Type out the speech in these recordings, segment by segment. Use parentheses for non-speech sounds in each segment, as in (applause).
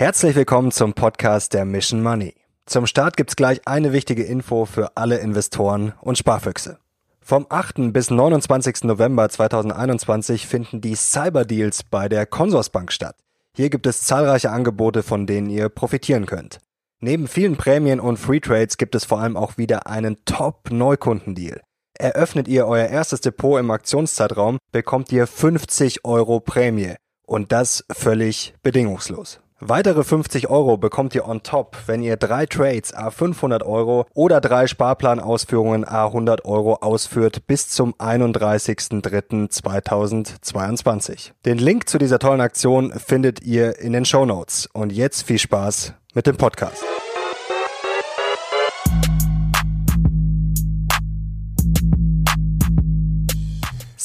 Herzlich willkommen zum Podcast der Mission Money. Zum Start gibt's gleich eine wichtige Info für alle Investoren und Sparfüchse. Vom 8. bis 29. November 2021 finden die Cyber Deals bei der Consorsbank statt. Hier gibt es zahlreiche Angebote, von denen ihr profitieren könnt. Neben vielen Prämien und Free Trades gibt es vor allem auch wieder einen Top-Neukundendeal. Eröffnet ihr euer erstes Depot im Aktionszeitraum, bekommt ihr 50 Euro Prämie. Und das völlig bedingungslos. Weitere 50 Euro bekommt ihr on top, wenn ihr drei Trades a 500 Euro oder drei Sparplanausführungen a 100 Euro ausführt bis zum 31.03.2022. Den Link zu dieser tollen Aktion findet ihr in den Show Notes. Und jetzt viel Spaß mit dem Podcast.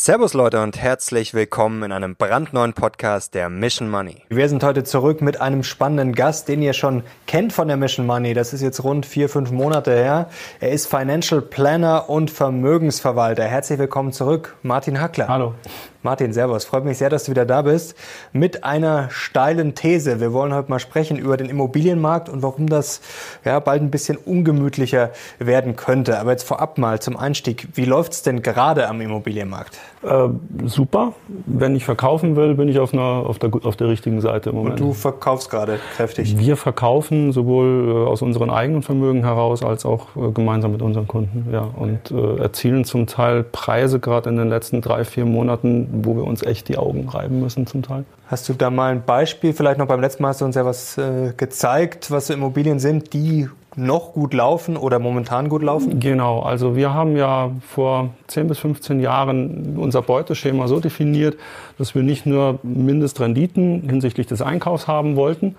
Servus Leute und herzlich willkommen in einem brandneuen Podcast der Mission Money. Wir sind heute zurück mit einem spannenden Gast, den ihr schon kennt von der Mission Money. Das ist jetzt rund vier, fünf Monate her. Er ist Financial Planner und Vermögensverwalter. Herzlich willkommen zurück, Martin Hackler. Hallo. Martin, Servus. Freut mich sehr, dass du wieder da bist. Mit einer steilen These. Wir wollen heute mal sprechen über den Immobilienmarkt und warum das ja, bald ein bisschen ungemütlicher werden könnte. Aber jetzt vorab mal zum Einstieg. Wie läuft's denn gerade am Immobilienmarkt? Äh, super. Wenn ich verkaufen will, bin ich auf, einer, auf, der, auf der richtigen Seite im Moment. Und du verkaufst gerade kräftig? Wir verkaufen sowohl äh, aus unseren eigenen Vermögen heraus als auch äh, gemeinsam mit unseren Kunden. Ja. Und äh, erzielen zum Teil Preise gerade in den letzten drei, vier Monaten, wo wir uns echt die Augen reiben müssen zum Teil. Hast du da mal ein Beispiel? Vielleicht noch beim letzten Mal hast du uns ja was äh, gezeigt, was so Immobilien sind, die noch gut laufen oder momentan gut laufen? Genau, also wir haben ja vor 10 bis 15 Jahren unser Beuteschema so definiert, dass wir nicht nur Mindestrenditen hinsichtlich des Einkaufs haben wollten,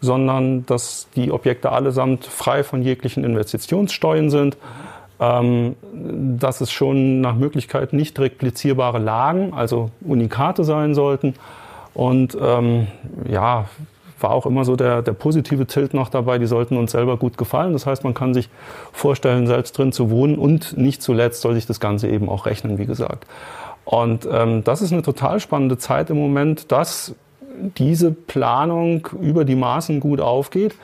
sondern dass die Objekte allesamt frei von jeglichen Investitionssteuern sind ähm, dass es schon nach Möglichkeit nicht replizierbare Lagen, also Unikate sein sollten. Und ähm, ja, war auch immer so der, der positive Tilt noch dabei, die sollten uns selber gut gefallen. Das heißt, man kann sich vorstellen, selbst drin zu wohnen und nicht zuletzt soll sich das Ganze eben auch rechnen, wie gesagt. Und ähm, das ist eine total spannende Zeit im Moment, dass diese Planung über die Maßen gut aufgeht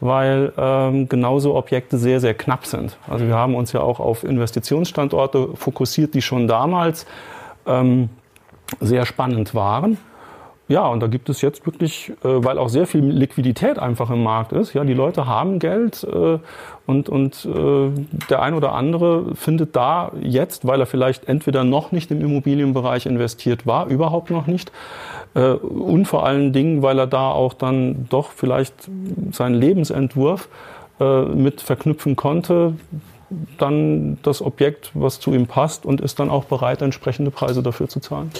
weil ähm, genauso Objekte sehr, sehr knapp sind. Also wir haben uns ja auch auf Investitionsstandorte fokussiert, die schon damals ähm, sehr spannend waren. Ja, und da gibt es jetzt wirklich, äh, weil auch sehr viel Liquidität einfach im Markt ist. Ja, die Leute haben Geld äh, und, und äh, der ein oder andere findet da jetzt, weil er vielleicht entweder noch nicht im Immobilienbereich investiert war, überhaupt noch nicht, äh, und vor allen Dingen, weil er da auch dann doch vielleicht seinen Lebensentwurf äh, mit verknüpfen konnte, dann das Objekt, was zu ihm passt und ist dann auch bereit, entsprechende Preise dafür zu zahlen.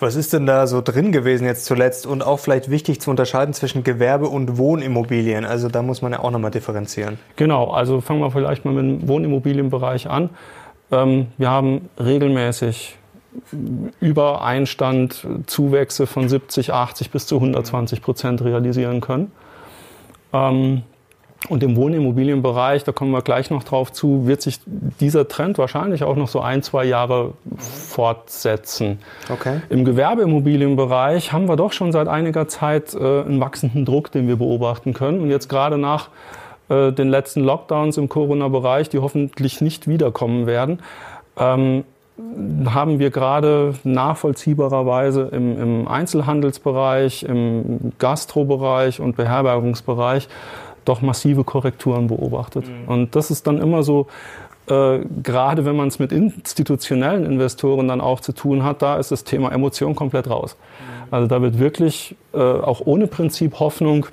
Was ist denn da so drin gewesen jetzt zuletzt und auch vielleicht wichtig zu unterscheiden zwischen Gewerbe- und Wohnimmobilien? Also da muss man ja auch nochmal differenzieren. Genau, also fangen wir vielleicht mal mit dem Wohnimmobilienbereich an. Ähm, wir haben regelmäßig über Einstand Zuwächse von 70, 80 bis zu 120 Prozent realisieren können. Und im Wohnimmobilienbereich, da kommen wir gleich noch drauf zu, wird sich dieser Trend wahrscheinlich auch noch so ein, zwei Jahre fortsetzen. Okay. Im Gewerbeimmobilienbereich haben wir doch schon seit einiger Zeit äh, einen wachsenden Druck, den wir beobachten können. Und jetzt gerade nach äh, den letzten Lockdowns im Corona-Bereich, die hoffentlich nicht wiederkommen werden, ähm, haben wir gerade nachvollziehbarerweise im, im Einzelhandelsbereich, im Gastrobereich und Beherbergungsbereich doch massive Korrekturen beobachtet. Mhm. Und das ist dann immer so, äh, gerade wenn man es mit institutionellen Investoren dann auch zu tun hat, da ist das Thema Emotion komplett raus. Mhm. Also da wird wirklich äh, auch ohne Prinzip Hoffnung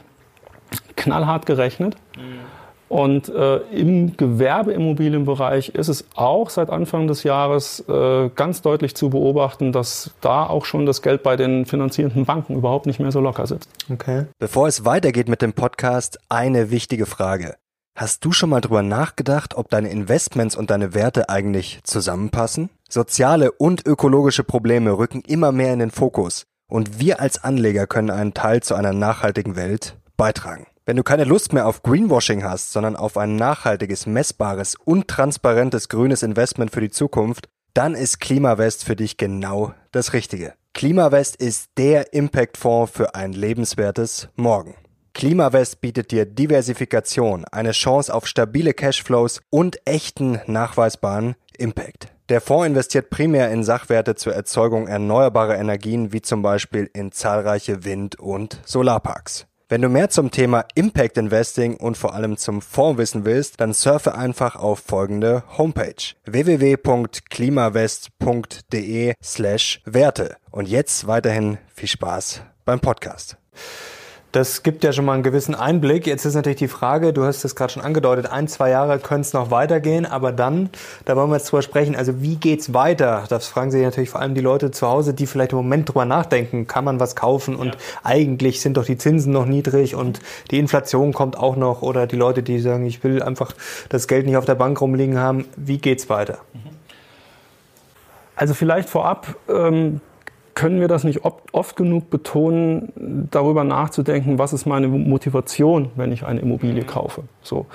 knallhart gerechnet. Mhm. Und äh, im Gewerbeimmobilienbereich ist es auch seit Anfang des Jahres äh, ganz deutlich zu beobachten, dass da auch schon das Geld bei den finanzierenden Banken überhaupt nicht mehr so locker sitzt. Okay. Bevor es weitergeht mit dem Podcast, eine wichtige Frage. Hast du schon mal drüber nachgedacht, ob deine Investments und deine Werte eigentlich zusammenpassen? Soziale und ökologische Probleme rücken immer mehr in den Fokus und wir als Anleger können einen Teil zu einer nachhaltigen Welt beitragen. Wenn du keine Lust mehr auf Greenwashing hast, sondern auf ein nachhaltiges, messbares und transparentes grünes Investment für die Zukunft, dann ist Klimawest für dich genau das Richtige. Klimawest ist der Impact-Fonds für ein lebenswertes Morgen. Klimawest bietet dir Diversifikation, eine Chance auf stabile Cashflows und echten nachweisbaren Impact. Der Fonds investiert primär in Sachwerte zur Erzeugung erneuerbarer Energien wie zum Beispiel in zahlreiche Wind- und Solarparks. Wenn du mehr zum Thema Impact Investing und vor allem zum Fonds wissen willst, dann surfe einfach auf folgende Homepage www.klimawest.de slash Werte. Und jetzt weiterhin viel Spaß beim Podcast. Das gibt ja schon mal einen gewissen Einblick. Jetzt ist natürlich die Frage, du hast es gerade schon angedeutet, ein, zwei Jahre können es noch weitergehen, aber dann, da wollen wir jetzt drüber sprechen, also wie geht's weiter? Das fragen sich natürlich vor allem die Leute zu Hause, die vielleicht im Moment drüber nachdenken, kann man was kaufen und ja. eigentlich sind doch die Zinsen noch niedrig und die Inflation kommt auch noch oder die Leute, die sagen, ich will einfach das Geld nicht auf der Bank rumliegen haben. Wie geht's weiter? Also vielleicht vorab, ähm, können wir das nicht oft genug betonen, darüber nachzudenken, was ist meine Motivation, wenn ich eine Immobilie mhm. kaufe. So.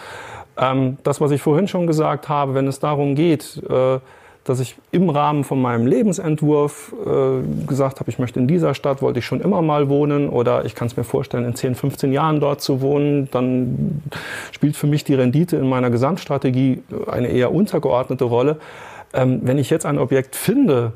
Ähm, das, was ich vorhin schon gesagt habe, wenn es darum geht, äh, dass ich im Rahmen von meinem Lebensentwurf äh, gesagt habe, ich möchte in dieser Stadt, wollte ich schon immer mal wohnen oder ich kann es mir vorstellen, in 10, 15 Jahren dort zu wohnen, dann spielt für mich die Rendite in meiner Gesamtstrategie eine eher untergeordnete Rolle. Ähm, wenn ich jetzt ein Objekt finde,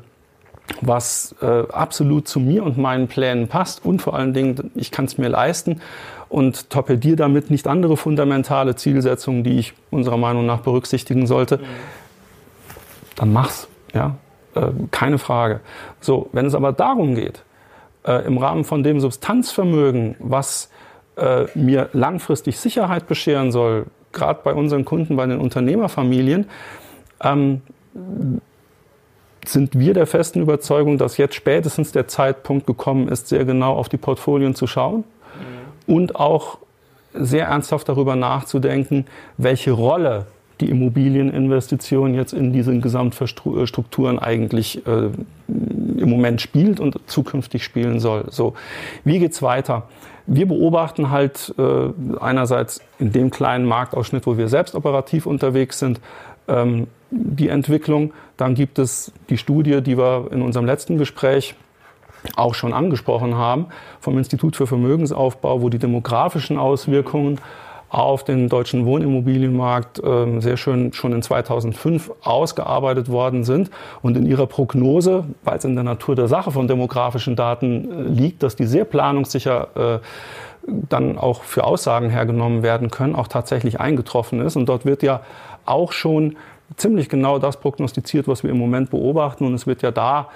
was äh, absolut zu mir und meinen Plänen passt und vor allen Dingen, ich kann es mir leisten und torpediere damit nicht andere fundamentale Zielsetzungen, die ich unserer Meinung nach berücksichtigen sollte, dann mach's. Ja? Äh, keine Frage. So, wenn es aber darum geht, äh, im Rahmen von dem Substanzvermögen, was äh, mir langfristig Sicherheit bescheren soll, gerade bei unseren Kunden, bei den Unternehmerfamilien, ähm, sind wir der festen Überzeugung, dass jetzt spätestens der Zeitpunkt gekommen ist, sehr genau auf die Portfolien zu schauen mhm. und auch sehr ernsthaft darüber nachzudenken, welche Rolle die Immobilieninvestition jetzt in diesen Gesamtstrukturen eigentlich äh, im Moment spielt und zukünftig spielen soll. So, wie geht's weiter? Wir beobachten halt äh, einerseits in dem kleinen Marktausschnitt, wo wir selbst operativ unterwegs sind, ähm, die Entwicklung. Dann gibt es die Studie, die wir in unserem letzten Gespräch auch schon angesprochen haben, vom Institut für Vermögensaufbau, wo die demografischen Auswirkungen auf den deutschen Wohnimmobilienmarkt äh, sehr schön schon in 2005 ausgearbeitet worden sind und in ihrer Prognose, weil es in der Natur der Sache von demografischen Daten äh, liegt, dass die sehr planungssicher äh, dann auch für Aussagen hergenommen werden können, auch tatsächlich eingetroffen ist. Und dort wird ja auch schon ziemlich genau das prognostiziert, was wir im Moment beobachten. Und es wird ja da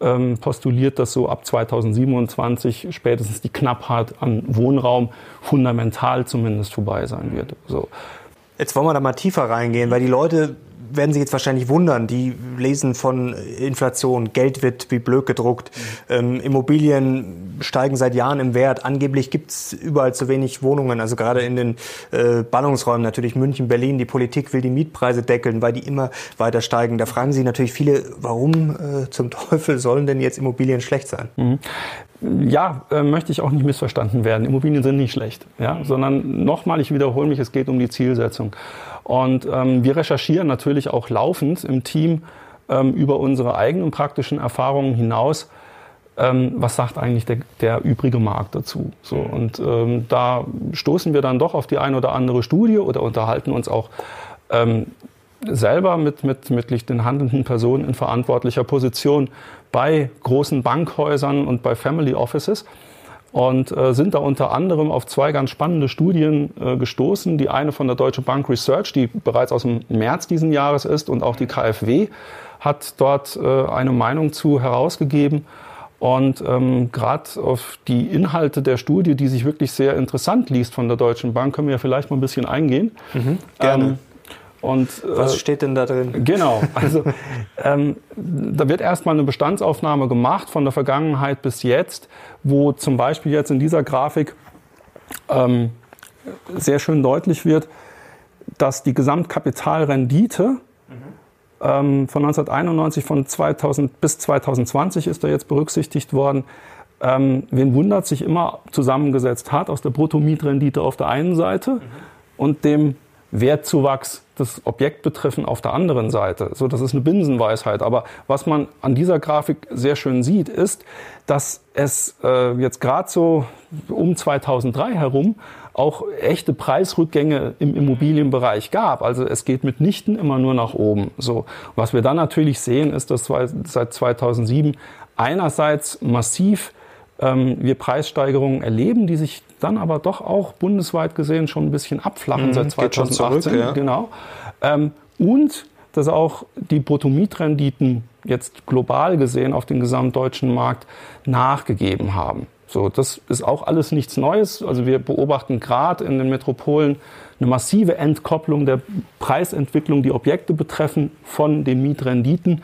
ähm, postuliert, dass so ab 2027 spätestens die Knappheit an Wohnraum fundamental zumindest vorbei sein wird. So. Jetzt wollen wir da mal tiefer reingehen, weil die Leute werden sich jetzt wahrscheinlich wundern. Die lesen von Inflation, Geld wird wie blöd gedruckt, mhm. ähm, Immobilien steigen seit Jahren im Wert. Angeblich gibt's überall zu wenig Wohnungen, also gerade in den äh, Ballungsräumen, natürlich München, Berlin. Die Politik will die Mietpreise deckeln, weil die immer weiter steigen. Da fragen sich natürlich viele, warum äh, zum (laughs) Teufel sollen denn jetzt Immobilien schlecht sein? Mhm ja, äh, möchte ich auch nicht missverstanden werden. Immobilien sind nicht schlecht, ja, sondern nochmal, ich wiederhole mich, es geht um die Zielsetzung. Und ähm, wir recherchieren natürlich auch laufend im Team ähm, über unsere eigenen praktischen Erfahrungen hinaus, ähm, was sagt eigentlich der, der, übrige Markt dazu. So, und ähm, da stoßen wir dann doch auf die eine oder andere Studie oder unterhalten uns auch ähm, selber mit, mit, mit den handelnden Personen in verantwortlicher Position bei großen Bankhäusern und bei Family Offices und äh, sind da unter anderem auf zwei ganz spannende Studien äh, gestoßen. Die eine von der Deutsche Bank Research, die bereits aus dem März diesen Jahres ist, und auch die KfW hat dort äh, eine Meinung zu herausgegeben. Und ähm, gerade auf die Inhalte der Studie, die sich wirklich sehr interessant liest von der Deutschen Bank, können wir ja vielleicht mal ein bisschen eingehen. Mhm, gerne. Ähm, und, Was äh, steht denn da drin? Genau, (laughs) also ähm, da wird erstmal eine Bestandsaufnahme gemacht von der Vergangenheit bis jetzt, wo zum Beispiel jetzt in dieser Grafik ähm, sehr schön deutlich wird, dass die Gesamtkapitalrendite mhm. ähm, von 1991 von 2000 bis 2020 ist da jetzt berücksichtigt worden. Ähm, wen wundert sich immer zusammengesetzt hat aus der Bruttomietrendite auf der einen Seite mhm. und dem Wertzuwachs das Objekt betreffen auf der anderen Seite. So, das ist eine Binsenweisheit. Aber was man an dieser Grafik sehr schön sieht, ist, dass es äh, jetzt gerade so um 2003 herum auch echte Preisrückgänge im Immobilienbereich gab. Also es geht mitnichten immer nur nach oben. So, was wir dann natürlich sehen, ist, dass seit 2007 einerseits massiv wir Preissteigerungen erleben, die sich dann aber doch auch bundesweit gesehen schon ein bisschen abflachen mhm, seit 2018. Zurück, ja. Genau. Ähm, und dass auch die Bruttomietrenditen jetzt global gesehen auf den gesamtdeutschen Markt nachgegeben haben. So, das ist auch alles nichts Neues. Also wir beobachten gerade in den Metropolen eine massive Entkopplung der Preisentwicklung, die Objekte betreffen, von den Mietrenditen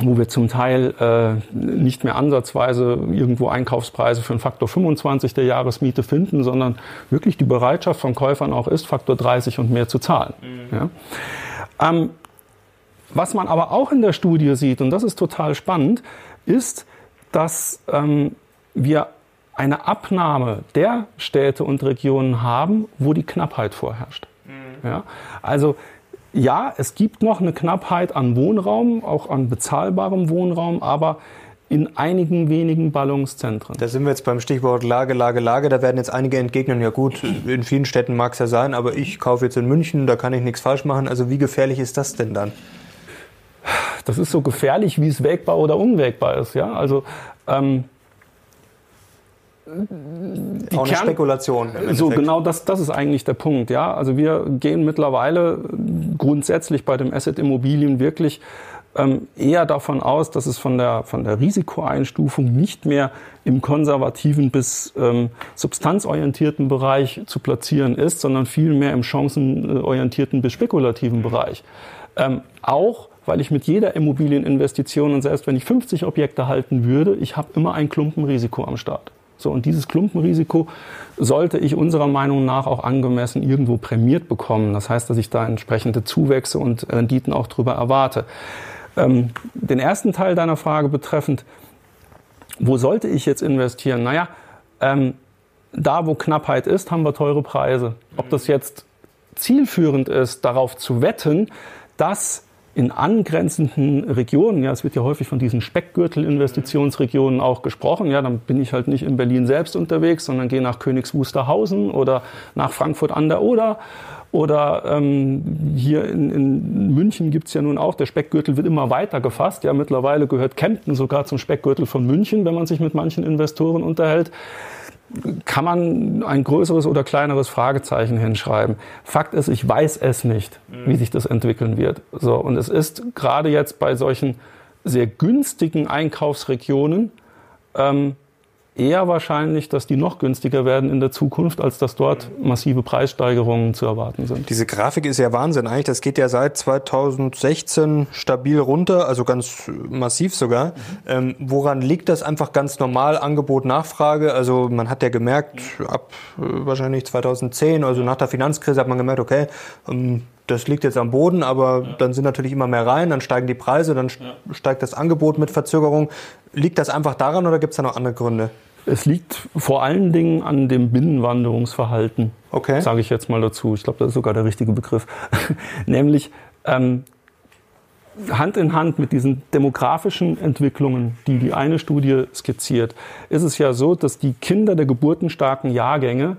wo wir zum Teil äh, nicht mehr ansatzweise irgendwo Einkaufspreise für einen Faktor 25 der Jahresmiete finden, sondern wirklich die Bereitschaft von Käufern auch ist, Faktor 30 und mehr zu zahlen. Mhm. Ja. Ähm, was man aber auch in der Studie sieht, und das ist total spannend, ist, dass ähm, wir eine Abnahme der Städte und Regionen haben, wo die Knappheit vorherrscht. Mhm. Ja? Also ja, es gibt noch eine Knappheit an Wohnraum, auch an bezahlbarem Wohnraum, aber in einigen wenigen Ballungszentren. Da sind wir jetzt beim Stichwort Lage, Lage, Lage. Da werden jetzt einige entgegnen, ja gut, in vielen Städten mag es ja sein, aber ich kaufe jetzt in München, da kann ich nichts falsch machen. Also wie gefährlich ist das denn dann? Das ist so gefährlich, wie es wägbar oder unwägbar ist. Ja? Also ähm, die auch eine Kern Spekulation. So genau, das, das ist eigentlich der Punkt. Ja, also wir gehen mittlerweile grundsätzlich bei dem Asset Immobilien wirklich ähm, eher davon aus, dass es von der von der Risikoeinstufung nicht mehr im konservativen bis ähm, substanzorientierten Bereich zu platzieren ist, sondern vielmehr im chancenorientierten bis spekulativen Bereich. Ähm, auch weil ich mit jeder Immobilieninvestition und selbst wenn ich 50 Objekte halten würde, ich habe immer ein Klumpenrisiko am Start. So, und dieses Klumpenrisiko sollte ich unserer Meinung nach auch angemessen irgendwo prämiert bekommen. Das heißt, dass ich da entsprechende Zuwächse und Renditen auch drüber erwarte. Ähm, den ersten Teil deiner Frage betreffend, wo sollte ich jetzt investieren? Naja, ähm, da wo Knappheit ist, haben wir teure Preise. Ob das jetzt zielführend ist, darauf zu wetten, dass in angrenzenden Regionen, ja, es wird ja häufig von diesen Speckgürtel-Investitionsregionen auch gesprochen, ja, dann bin ich halt nicht in Berlin selbst unterwegs, sondern gehe nach Königs Wusterhausen oder nach Frankfurt an der Oder oder ähm, hier in, in München gibt's ja nun auch, der Speckgürtel wird immer weiter gefasst. Ja, mittlerweile gehört Kempten sogar zum Speckgürtel von München, wenn man sich mit manchen Investoren unterhält kann man ein größeres oder kleineres Fragezeichen hinschreiben. Fakt ist, ich weiß es nicht, mhm. wie sich das entwickeln wird. So, und es ist gerade jetzt bei solchen sehr günstigen Einkaufsregionen ähm, eher wahrscheinlich, dass die noch günstiger werden in der Zukunft, als dass dort massive Preissteigerungen zu erwarten sind. Diese Grafik ist ja Wahnsinn eigentlich. Das geht ja seit 2016 stabil runter, also ganz massiv sogar. Mhm. Ähm, woran liegt das einfach ganz normal? Angebot, Nachfrage. Also man hat ja gemerkt, ab äh, wahrscheinlich 2010, also nach der Finanzkrise hat man gemerkt, okay, ähm, das liegt jetzt am Boden, aber ja. dann sind natürlich immer mehr rein, dann steigen die Preise, dann ja. steigt das Angebot mit Verzögerung. Liegt das einfach daran oder gibt es da noch andere Gründe? Es liegt vor allen Dingen an dem Binnenwanderungsverhalten, okay. sage ich jetzt mal dazu. Ich glaube, das ist sogar der richtige Begriff. (laughs) Nämlich ähm, Hand in Hand mit diesen demografischen Entwicklungen, die die eine Studie skizziert, ist es ja so, dass die Kinder der geburtenstarken Jahrgänge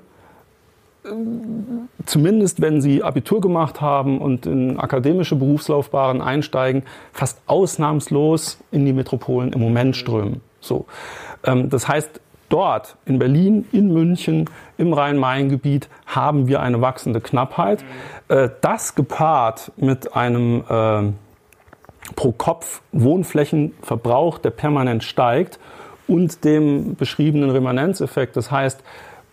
zumindest wenn sie Abitur gemacht haben und in akademische Berufslaufbahnen einsteigen, fast ausnahmslos in die Metropolen im Moment strömen. So. Ähm, das heißt, dort in Berlin, in München, im Rhein-Main-Gebiet haben wir eine wachsende Knappheit. Äh, das gepaart mit einem äh, Pro-Kopf-Wohnflächenverbrauch, der permanent steigt und dem beschriebenen Remanenzeffekt. Das heißt,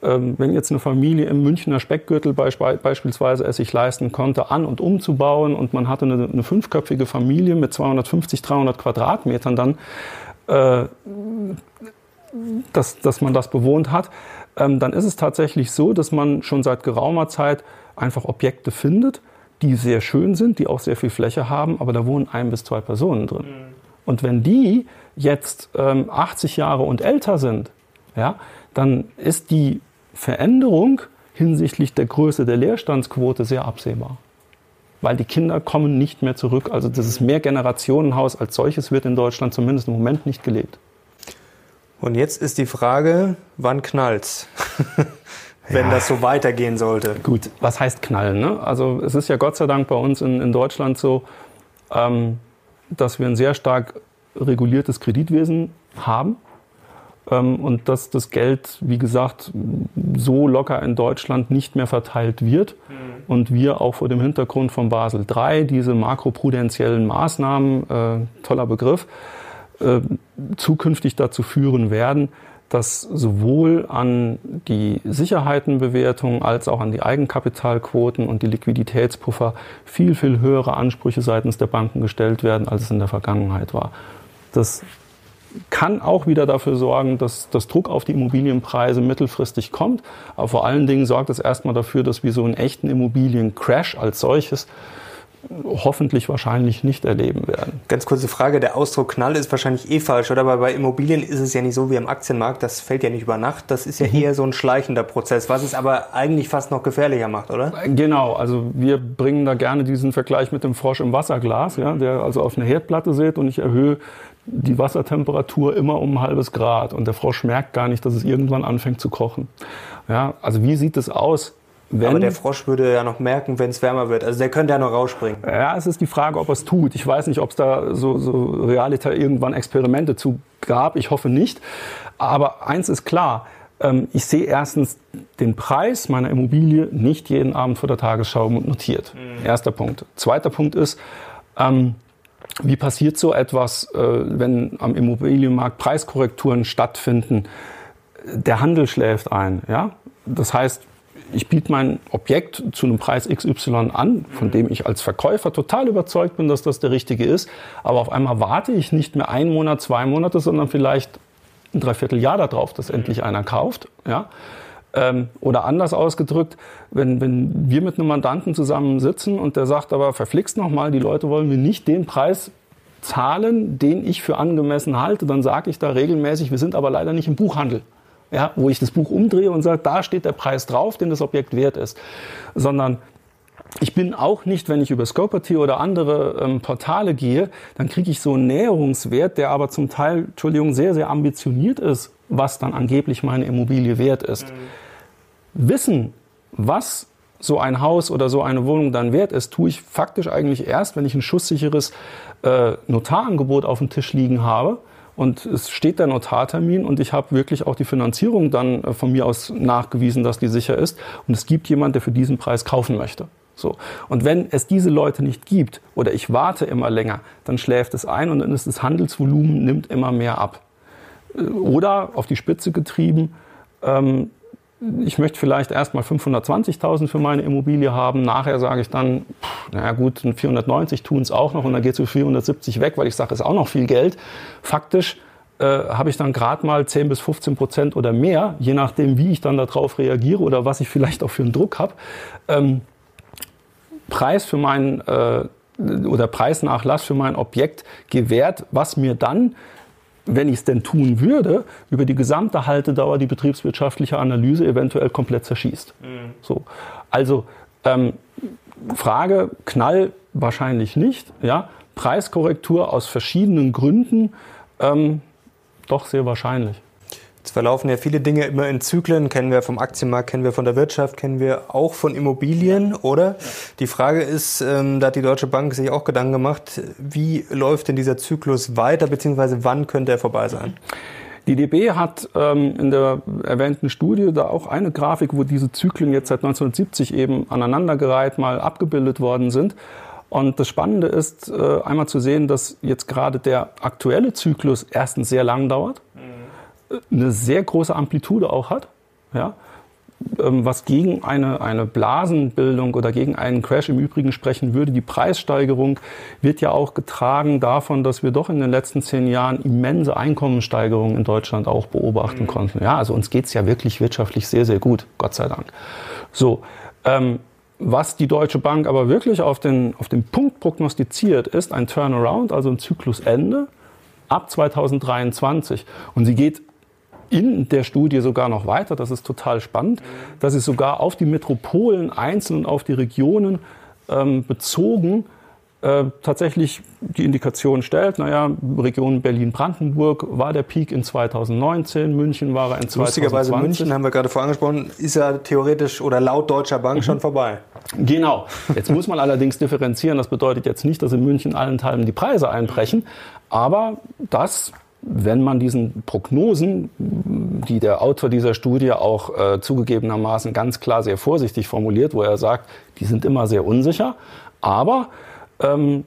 wenn jetzt eine Familie im Münchner Speckgürtel beispielsweise es sich leisten konnte, an- und umzubauen und man hatte eine, eine fünfköpfige Familie mit 250, 300 Quadratmetern dann, äh, dass, dass man das bewohnt hat, ähm, dann ist es tatsächlich so, dass man schon seit geraumer Zeit einfach Objekte findet, die sehr schön sind, die auch sehr viel Fläche haben, aber da wohnen ein bis zwei Personen drin. Mhm. Und wenn die jetzt ähm, 80 Jahre und älter sind, ja, dann ist die Veränderung hinsichtlich der Größe der Leerstandsquote sehr absehbar. Weil die Kinder kommen nicht mehr zurück. Also das ist Mehrgenerationenhaus als solches wird in Deutschland zumindest im Moment nicht gelebt. Und jetzt ist die Frage, wann knallt's? (laughs) wenn ja. das so weitergehen sollte. Gut, was heißt knallen? Ne? Also es ist ja Gott sei Dank bei uns in, in Deutschland so, ähm, dass wir ein sehr stark reguliertes Kreditwesen haben und dass das Geld, wie gesagt, so locker in Deutschland nicht mehr verteilt wird mhm. und wir auch vor dem Hintergrund von Basel III diese makroprudentiellen Maßnahmen, äh, toller Begriff, äh, zukünftig dazu führen werden, dass sowohl an die Sicherheitenbewertung als auch an die Eigenkapitalquoten und die Liquiditätspuffer viel, viel höhere Ansprüche seitens der Banken gestellt werden, als es in der Vergangenheit war. Das kann auch wieder dafür sorgen, dass das Druck auf die Immobilienpreise mittelfristig kommt. Aber vor allen Dingen sorgt es erstmal dafür, dass wir so einen echten Immobiliencrash als solches hoffentlich wahrscheinlich nicht erleben werden. Ganz kurze Frage, der Ausdruck Knall ist wahrscheinlich eh falsch, oder? Aber bei Immobilien ist es ja nicht so wie am Aktienmarkt, das fällt ja nicht über Nacht, das ist ja mhm. eher so ein schleichender Prozess, was es aber eigentlich fast noch gefährlicher macht, oder? Genau, also wir bringen da gerne diesen Vergleich mit dem Frosch im Wasserglas, ja, der also auf eine Herdplatte sitzt und ich erhöhe die Wassertemperatur immer um ein halbes Grad und der Frosch merkt gar nicht, dass es irgendwann anfängt zu kochen. Ja, also wie sieht es aus? Wenn, aber der Frosch würde ja noch merken, wenn es wärmer wird. Also der könnte ja noch rausspringen. Ja, es ist die Frage, ob er es tut. Ich weiß nicht, ob es da so, so realiter irgendwann Experimente zu gab. Ich hoffe nicht. Aber eins ist klar. Ähm, ich sehe erstens den Preis meiner Immobilie nicht jeden Abend vor der Tagesschau notiert. Mhm. Erster Punkt. Zweiter Punkt ist, ähm, wie passiert so etwas, äh, wenn am Immobilienmarkt Preiskorrekturen stattfinden? Der Handel schläft ein. Ja? Das heißt, ich biete mein Objekt zu einem Preis XY an, von dem ich als Verkäufer total überzeugt bin, dass das der richtige ist. Aber auf einmal warte ich nicht mehr einen Monat, zwei Monate, sondern vielleicht ein Dreivierteljahr darauf, dass endlich einer kauft. Ja? Ähm, oder anders ausgedrückt, wenn, wenn wir mit einem Mandanten zusammen sitzen und der sagt aber, verflixt nochmal, die Leute wollen mir nicht den Preis zahlen, den ich für angemessen halte, dann sage ich da regelmäßig, wir sind aber leider nicht im Buchhandel ja, wo ich das Buch umdrehe und sage, da steht der Preis drauf, den das Objekt wert ist, sondern ich bin auch nicht, wenn ich über Scoperty oder andere ähm, Portale gehe, dann kriege ich so einen Näherungswert, der aber zum Teil, Entschuldigung, sehr, sehr ambitioniert ist, was dann angeblich meine Immobilie wert ist. Mhm. Wissen, was so ein Haus oder so eine Wohnung dann wert ist, tue ich faktisch eigentlich erst, wenn ich ein schusssicheres äh, Notarangebot auf dem Tisch liegen habe und es steht der Notartermin und ich habe wirklich auch die Finanzierung dann äh, von mir aus nachgewiesen, dass die sicher ist. Und es gibt jemand, der für diesen Preis kaufen möchte. So. Und wenn es diese Leute nicht gibt oder ich warte immer länger, dann schläft es ein und dann ist das Handelsvolumen nimmt immer mehr ab. Äh, oder auf die Spitze getrieben, ähm, ich möchte vielleicht erstmal 520.000 für meine Immobilie haben. Nachher sage ich dann, naja gut, 490 tun es auch noch und dann geht es für 470 weg, weil ich sage, ist auch noch viel Geld. Faktisch äh, habe ich dann gerade mal 10 bis 15 Prozent oder mehr, je nachdem, wie ich dann darauf reagiere oder was ich vielleicht auch für einen Druck habe. Ähm, Preis für meinen äh, oder Preisnachlass für mein Objekt gewährt, was mir dann wenn ich es denn tun würde, über die gesamte Haltedauer die betriebswirtschaftliche Analyse eventuell komplett zerschießt. Mhm. So. Also ähm, Frage, Knall wahrscheinlich nicht. Ja? Preiskorrektur aus verschiedenen Gründen ähm, doch sehr wahrscheinlich. Es verlaufen ja viele Dinge immer in Zyklen, kennen wir vom Aktienmarkt, kennen wir von der Wirtschaft, kennen wir auch von Immobilien, oder? Ja. Die Frage ist, ähm, da hat die Deutsche Bank sich auch Gedanken gemacht, wie läuft denn dieser Zyklus weiter, beziehungsweise wann könnte er vorbei sein? Die DB hat ähm, in der erwähnten Studie da auch eine Grafik, wo diese Zyklen jetzt seit 1970 eben aneinandergereiht mal abgebildet worden sind. Und das Spannende ist, äh, einmal zu sehen, dass jetzt gerade der aktuelle Zyklus erstens sehr lang dauert eine sehr große Amplitude auch hat, ja, ähm, was gegen eine, eine Blasenbildung oder gegen einen Crash im Übrigen sprechen würde. Die Preissteigerung wird ja auch getragen davon, dass wir doch in den letzten zehn Jahren immense Einkommenssteigerungen in Deutschland auch beobachten mhm. konnten. Ja, also uns geht's ja wirklich wirtschaftlich sehr, sehr gut, Gott sei Dank. So, ähm, was die Deutsche Bank aber wirklich auf den, auf den Punkt prognostiziert, ist ein Turnaround, also ein Zyklusende ab 2023. Und sie geht in der Studie sogar noch weiter, das ist total spannend, dass sie sogar auf die Metropolen einzeln, auf die Regionen ähm, bezogen äh, tatsächlich die Indikation stellt, naja, Region Berlin-Brandenburg war der Peak in 2019, München war er in 2020. Lustigerweise München, haben wir gerade vorangesprochen, ist ja theoretisch oder laut Deutscher Bank mhm. schon vorbei. Genau. Jetzt muss man allerdings differenzieren. Das bedeutet jetzt nicht, dass in München allenthalben die Preise einbrechen, aber das wenn man diesen Prognosen, die der Autor dieser Studie auch äh, zugegebenermaßen ganz klar sehr vorsichtig formuliert, wo er sagt, die sind immer sehr unsicher, aber ähm,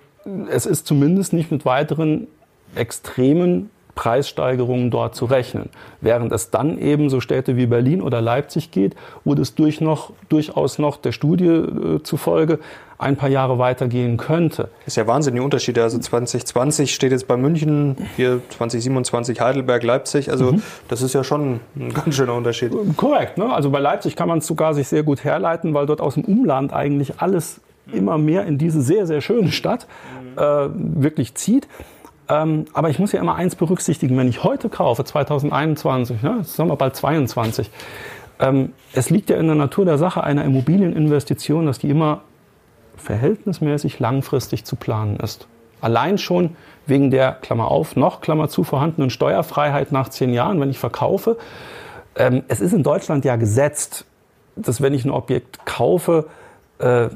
es ist zumindest nicht mit weiteren extremen Preissteigerungen dort zu rechnen. Während es dann eben so Städte wie Berlin oder Leipzig geht, wo das durch noch, durchaus noch der Studie äh, zufolge ein paar Jahre weitergehen könnte. Das ist ja Wahnsinn, die Unterschiede. Also 2020 steht jetzt bei München, hier 2027 Heidelberg, Leipzig. Also mhm. das ist ja schon ein ganz schöner Unterschied. Korrekt. Ne? Also bei Leipzig kann man es sogar sich sehr gut herleiten, weil dort aus dem Umland eigentlich alles immer mehr in diese sehr, sehr schöne Stadt äh, wirklich zieht. Ähm, aber ich muss ja immer eins berücksichtigen, wenn ich heute kaufe, 2021, ne, jetzt sind wir bald 22, ähm, es liegt ja in der Natur der Sache einer Immobilieninvestition, dass die immer verhältnismäßig langfristig zu planen ist. Allein schon wegen der, Klammer auf, noch, Klammer zu, vorhandenen Steuerfreiheit nach zehn Jahren, wenn ich verkaufe. Ähm, es ist in Deutschland ja gesetzt, dass wenn ich ein Objekt kaufe, äh,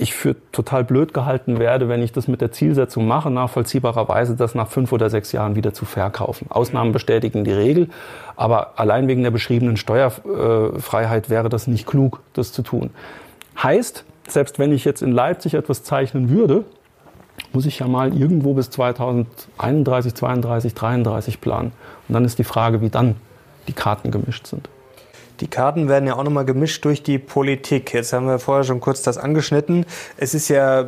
ich für total blöd gehalten werde, wenn ich das mit der Zielsetzung mache, nachvollziehbarerweise das nach fünf oder sechs Jahren wieder zu verkaufen. Ausnahmen bestätigen die Regel, aber allein wegen der beschriebenen Steuerfreiheit wäre das nicht klug, das zu tun. Heißt, selbst wenn ich jetzt in Leipzig etwas zeichnen würde, muss ich ja mal irgendwo bis 2031, 32, 33 planen. Und dann ist die Frage, wie dann die Karten gemischt sind. Die Karten werden ja auch nochmal gemischt durch die Politik. Jetzt haben wir vorher schon kurz das angeschnitten. Es ist ja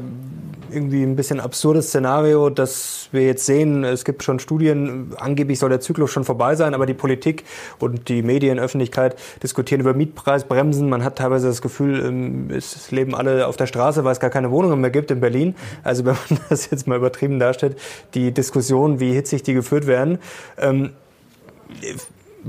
irgendwie ein bisschen absurdes Szenario, dass wir jetzt sehen, es gibt schon Studien, angeblich soll der Zyklus schon vorbei sein, aber die Politik und die Medienöffentlichkeit diskutieren über Mietpreisbremsen. Man hat teilweise das Gefühl, ähm, es leben alle auf der Straße, weil es gar keine Wohnungen mehr gibt in Berlin. Also wenn man (laughs) das jetzt mal übertrieben darstellt, die Diskussion, wie hitzig die geführt werden. Ähm,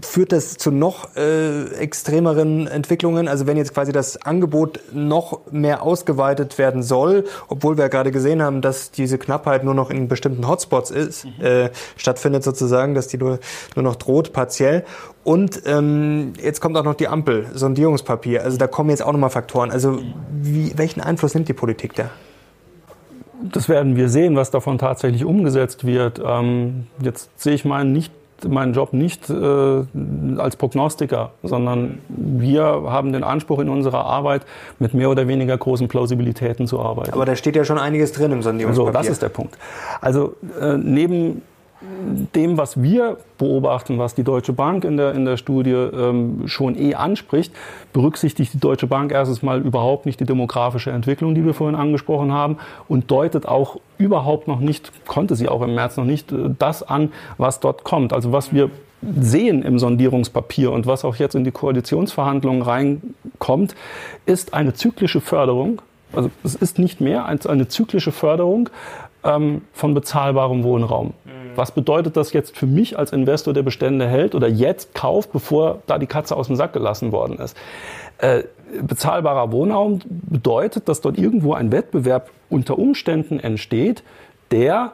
führt das zu noch äh, extremeren Entwicklungen? Also wenn jetzt quasi das Angebot noch mehr ausgeweitet werden soll, obwohl wir ja gerade gesehen haben, dass diese Knappheit nur noch in bestimmten Hotspots ist, mhm. äh, stattfindet sozusagen, dass die nur, nur noch droht partiell. Und ähm, jetzt kommt auch noch die Ampel, Sondierungspapier. Also da kommen jetzt auch nochmal Faktoren. Also wie, welchen Einfluss nimmt die Politik da? Das werden wir sehen, was davon tatsächlich umgesetzt wird. Ähm, jetzt sehe ich mal nicht meinen Job nicht äh, als Prognostiker, sondern wir haben den Anspruch in unserer Arbeit, mit mehr oder weniger großen Plausibilitäten zu arbeiten. Aber da steht ja schon einiges drin im Sondierungspapier. So, das ist der Punkt. Also äh, neben dem, was wir beobachten, was die Deutsche Bank in der, in der Studie ähm, schon eh anspricht, berücksichtigt die Deutsche Bank erstens mal überhaupt nicht die demografische Entwicklung, die wir vorhin angesprochen haben, und deutet auch überhaupt noch nicht, konnte sie auch im März noch nicht, äh, das an, was dort kommt. Also was wir sehen im Sondierungspapier und was auch jetzt in die Koalitionsverhandlungen reinkommt, ist eine zyklische Förderung. Also es ist nicht mehr als eine zyklische Förderung ähm, von bezahlbarem Wohnraum. Was bedeutet das jetzt für mich als Investor, der Bestände hält oder jetzt kauft, bevor da die Katze aus dem Sack gelassen worden ist? Äh, bezahlbarer Wohnraum bedeutet, dass dort irgendwo ein Wettbewerb unter Umständen entsteht, der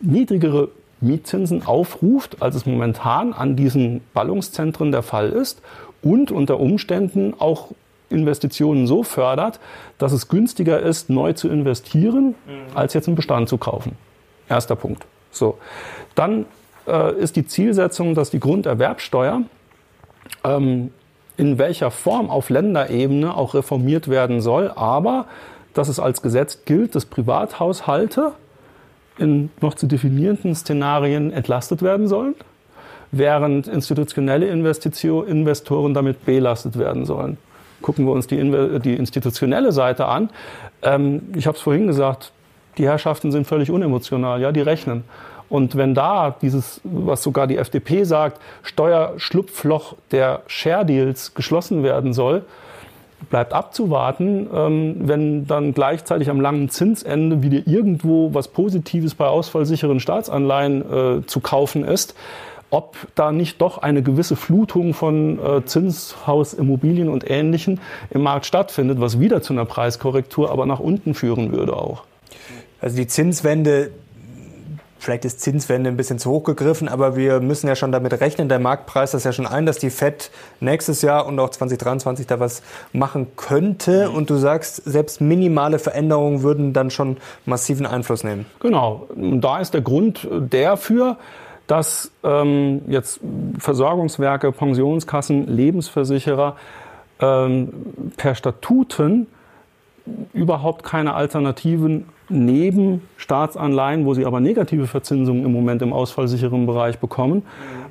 niedrigere Mietzinsen aufruft, als es momentan an diesen Ballungszentren der Fall ist und unter Umständen auch Investitionen so fördert, dass es günstiger ist, neu zu investieren, mhm. als jetzt einen Bestand zu kaufen. Erster Punkt. So. Dann äh, ist die Zielsetzung, dass die Grunderwerbsteuer ähm, in welcher Form auf Länderebene auch reformiert werden soll, aber dass es als Gesetz gilt, dass Privathaushalte in noch zu definierenden Szenarien entlastet werden sollen, während institutionelle Investoren damit belastet werden sollen. Gucken wir uns die, die institutionelle Seite an. Ähm, ich habe es vorhin gesagt, die Herrschaften sind völlig unemotional, ja, die rechnen. Und wenn da dieses, was sogar die FDP sagt, Steuerschlupfloch der Share Deals geschlossen werden soll, bleibt abzuwarten, ähm, wenn dann gleichzeitig am langen Zinsende wieder irgendwo was Positives bei ausfallsicheren Staatsanleihen äh, zu kaufen ist. ob da nicht doch eine gewisse Flutung von äh, Zinshausimmobilien und Ähnlichen im Markt stattfindet, was wieder zu einer Preiskorrektur aber nach unten führen würde auch. Also die Zinswende, vielleicht ist Zinswende ein bisschen zu hoch gegriffen, aber wir müssen ja schon damit rechnen, der Marktpreis das ja schon ein, dass die FED nächstes Jahr und auch 2023 da was machen könnte. Und du sagst, selbst minimale Veränderungen würden dann schon massiven Einfluss nehmen. Genau. Und da ist der Grund dafür, dass ähm, jetzt Versorgungswerke, Pensionskassen, Lebensversicherer ähm, per Statuten überhaupt keine Alternativen neben Staatsanleihen, wo sie aber negative Verzinsungen im Moment im ausfallsicheren Bereich bekommen,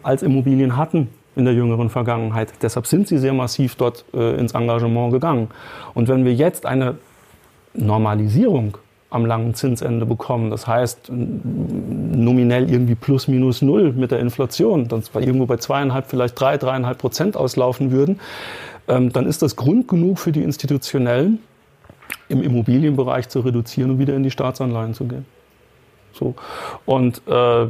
als Immobilien hatten in der jüngeren Vergangenheit. Deshalb sind sie sehr massiv dort äh, ins Engagement gegangen. Und wenn wir jetzt eine Normalisierung am langen Zinsende bekommen. Das heißt, nominell irgendwie plus minus null mit der Inflation, dann irgendwo bei zweieinhalb, vielleicht drei, dreieinhalb Prozent auslaufen würden, ähm, dann ist das Grund genug für die Institutionellen, im Immobilienbereich zu reduzieren und wieder in die Staatsanleihen zu gehen. So. Und äh,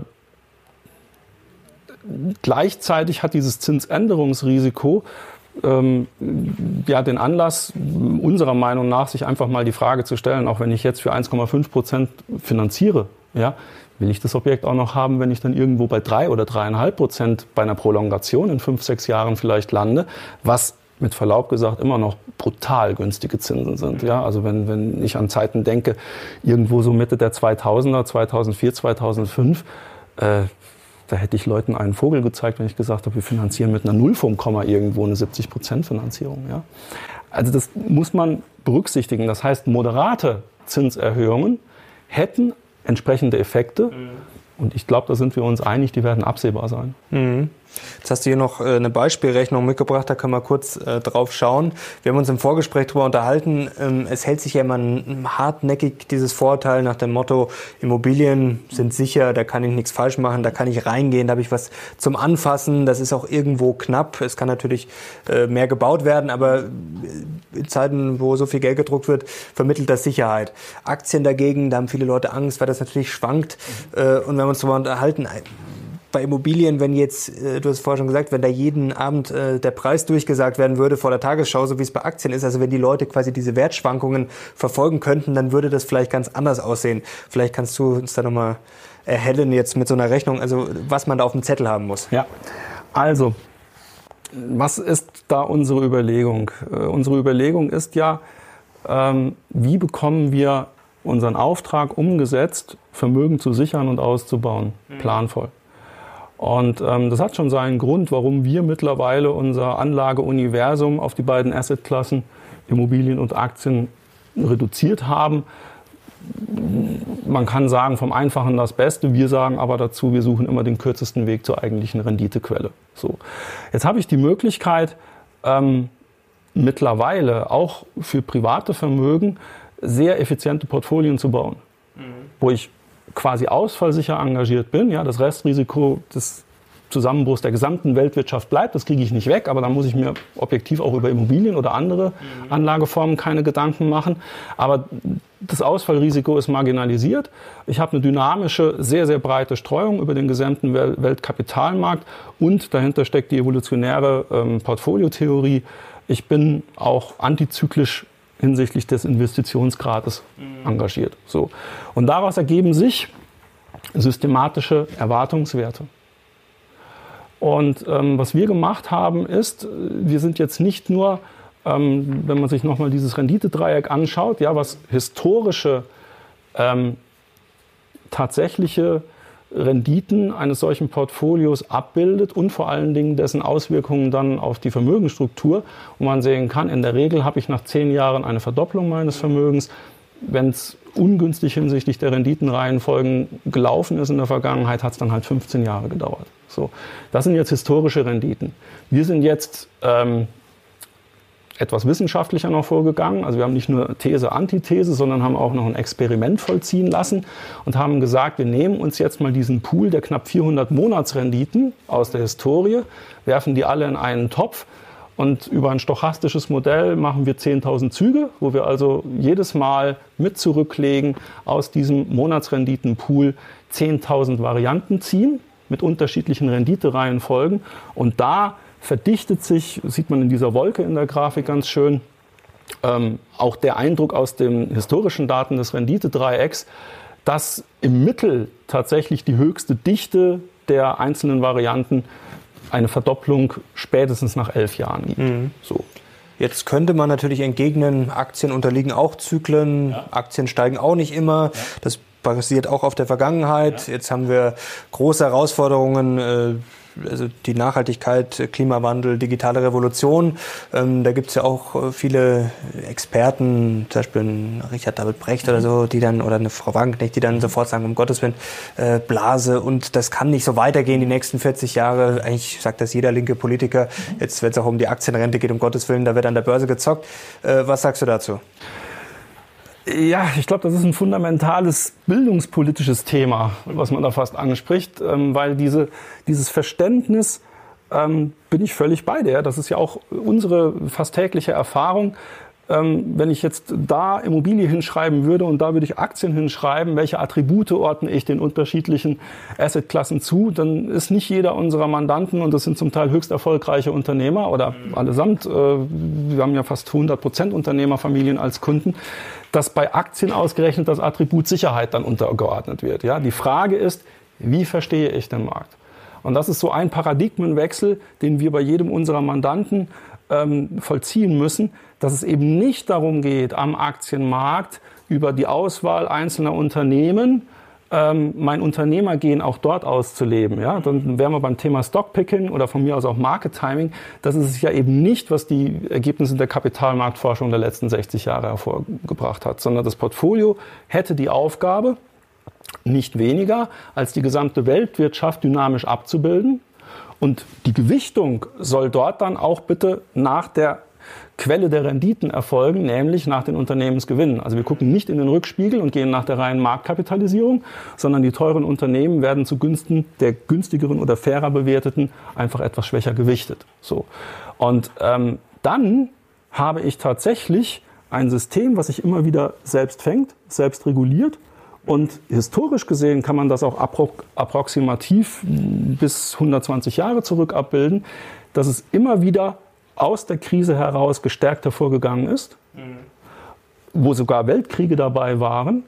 gleichzeitig hat dieses Zinsänderungsrisiko ähm, ja, den Anlass, unserer Meinung nach, sich einfach mal die Frage zu stellen, auch wenn ich jetzt für 1,5 Prozent finanziere, ja, will ich das Objekt auch noch haben, wenn ich dann irgendwo bei drei oder dreieinhalb Prozent bei einer Prolongation in fünf, sechs Jahren vielleicht lande, was mit Verlaub gesagt immer noch brutal günstige Zinsen sind. Ja, also wenn, wenn ich an Zeiten denke, irgendwo so Mitte der 2000er, 2004, 2005, äh, da hätte ich Leuten einen Vogel gezeigt, wenn ich gesagt habe, wir finanzieren mit einer Null vom Komma irgendwo eine 70 Prozent Finanzierung. Ja? Also das muss man berücksichtigen. Das heißt, moderate Zinserhöhungen hätten entsprechende Effekte. Mhm. Und ich glaube, da sind wir uns einig, die werden absehbar sein. Mhm. Jetzt hast du hier noch äh, eine Beispielrechnung mitgebracht, da können wir kurz äh, drauf schauen. Wir haben uns im Vorgespräch darüber unterhalten. Ähm, es hält sich ja immer hartnäckig dieses Vorteil nach dem Motto, Immobilien sind sicher, da kann ich nichts falsch machen, da kann ich reingehen, da habe ich was zum Anfassen, das ist auch irgendwo knapp. Es kann natürlich äh, mehr gebaut werden, aber in Zeiten, wo so viel Geld gedruckt wird, vermittelt das Sicherheit. Aktien dagegen, da haben viele Leute Angst, weil das natürlich schwankt. Und wenn wir uns darüber unterhalten, bei Immobilien, wenn jetzt, äh, du hast vorher schon gesagt, wenn da jeden Abend äh, der Preis durchgesagt werden würde vor der Tagesschau, so wie es bei Aktien ist, also wenn die Leute quasi diese Wertschwankungen verfolgen könnten, dann würde das vielleicht ganz anders aussehen. Vielleicht kannst du uns da nochmal erhellen jetzt mit so einer Rechnung, also was man da auf dem Zettel haben muss. Ja, also, was ist da unsere Überlegung? Äh, unsere Überlegung ist ja, ähm, wie bekommen wir unseren Auftrag umgesetzt, Vermögen zu sichern und auszubauen, mhm. planvoll. Und ähm, das hat schon seinen Grund, warum wir mittlerweile unser Anlageuniversum auf die beiden Assetklassen Immobilien und Aktien reduziert haben. Man kann sagen, vom Einfachen das Beste. Wir sagen aber dazu, wir suchen immer den kürzesten Weg zur eigentlichen Renditequelle. So. Jetzt habe ich die Möglichkeit, ähm, mittlerweile auch für private Vermögen sehr effiziente Portfolien zu bauen, mhm. wo ich quasi ausfallsicher engagiert bin, ja, das Restrisiko des Zusammenbruchs der gesamten Weltwirtschaft bleibt, das kriege ich nicht weg, aber dann muss ich mir objektiv auch über Immobilien oder andere mhm. Anlageformen keine Gedanken machen. Aber das Ausfallrisiko ist marginalisiert. Ich habe eine dynamische, sehr, sehr breite Streuung über den gesamten Weltkapitalmarkt und dahinter steckt die evolutionäre ähm, Portfoliotheorie. Ich bin auch antizyklisch hinsichtlich des Investitionsgrades engagiert. So. Und daraus ergeben sich systematische Erwartungswerte. Und ähm, was wir gemacht haben, ist, wir sind jetzt nicht nur, ähm, wenn man sich nochmal dieses Renditedreieck anschaut, ja, was historische ähm, tatsächliche Renditen eines solchen Portfolios abbildet und vor allen Dingen dessen Auswirkungen dann auf die Vermögensstruktur. Und man sehen kann, in der Regel habe ich nach zehn Jahren eine Verdopplung meines Vermögens. Wenn es ungünstig hinsichtlich der Renditenreihenfolgen gelaufen ist in der Vergangenheit, hat es dann halt 15 Jahre gedauert. So, das sind jetzt historische Renditen. Wir sind jetzt ähm, etwas wissenschaftlicher noch vorgegangen. Also wir haben nicht nur These, Antithese, sondern haben auch noch ein Experiment vollziehen lassen und haben gesagt, wir nehmen uns jetzt mal diesen Pool der knapp 400 Monatsrenditen aus der Historie, werfen die alle in einen Topf und über ein stochastisches Modell machen wir 10.000 Züge, wo wir also jedes Mal mit zurücklegen aus diesem Monatsrenditenpool 10.000 Varianten ziehen mit unterschiedlichen Renditereihenfolgen. Und da verdichtet sich, sieht man in dieser Wolke in der Grafik ganz schön, ähm, auch der Eindruck aus den historischen Daten des Renditedreiecks, dass im Mittel tatsächlich die höchste Dichte der einzelnen Varianten eine Verdopplung spätestens nach elf Jahren gibt. Mhm. So. Jetzt könnte man natürlich entgegnen, Aktien unterliegen auch Zyklen, ja. Aktien steigen auch nicht immer. Ja. Das basiert auch auf der Vergangenheit. Ja. Jetzt haben wir große Herausforderungen. Äh, also die Nachhaltigkeit, Klimawandel, digitale Revolution. Ähm, da gibt es ja auch äh, viele Experten, zum Beispiel Richard David Brecht oder so, die dann, oder eine Frau Wagenknecht, die dann sofort sagen, um Gottes Willen, äh, Blase und das kann nicht so weitergehen die nächsten 40 Jahre. Eigentlich sagt das jeder linke Politiker. Jetzt, wenn es auch um die Aktienrente geht, um Gottes Willen, da wird an der Börse gezockt. Äh, was sagst du dazu? Ja, ich glaube, das ist ein fundamentales bildungspolitisches Thema, was man da fast anspricht, ähm, weil diese, dieses Verständnis, ähm, bin ich völlig bei dir. Das ist ja auch unsere fast tägliche Erfahrung. Ähm, wenn ich jetzt da Immobilie hinschreiben würde und da würde ich Aktien hinschreiben, welche Attribute ordne ich den unterschiedlichen Assetklassen zu, dann ist nicht jeder unserer Mandanten, und das sind zum Teil höchst erfolgreiche Unternehmer oder allesamt, äh, wir haben ja fast 100 Prozent Unternehmerfamilien als Kunden, dass bei Aktien ausgerechnet das Attribut Sicherheit dann untergeordnet wird. Ja? Die Frage ist, wie verstehe ich den Markt? Und das ist so ein Paradigmenwechsel, den wir bei jedem unserer Mandanten ähm, vollziehen müssen, dass es eben nicht darum geht, am Aktienmarkt über die Auswahl einzelner Unternehmen ähm, mein Unternehmergehen auch dort auszuleben. Ja? Dann wären wir beim Thema Stockpicking oder von mir aus auch Market Timing. Das ist es ja eben nicht, was die Ergebnisse der Kapitalmarktforschung der letzten 60 Jahre hervorgebracht hat, sondern das Portfolio hätte die Aufgabe, nicht weniger als die gesamte Weltwirtschaft dynamisch abzubilden. Und die Gewichtung soll dort dann auch bitte nach der Quelle der Renditen erfolgen, nämlich nach den Unternehmensgewinnen. Also wir gucken nicht in den Rückspiegel und gehen nach der reinen Marktkapitalisierung, sondern die teuren Unternehmen werden zugunsten der günstigeren oder fairer bewerteten einfach etwas schwächer gewichtet. So. Und ähm, dann habe ich tatsächlich ein System, was sich immer wieder selbst fängt, selbst reguliert. Und historisch gesehen kann man das auch appro approximativ bis 120 Jahre zurück abbilden, dass es immer wieder aus der Krise heraus gestärkt hervorgegangen ist, mhm. wo sogar Weltkriege dabei waren.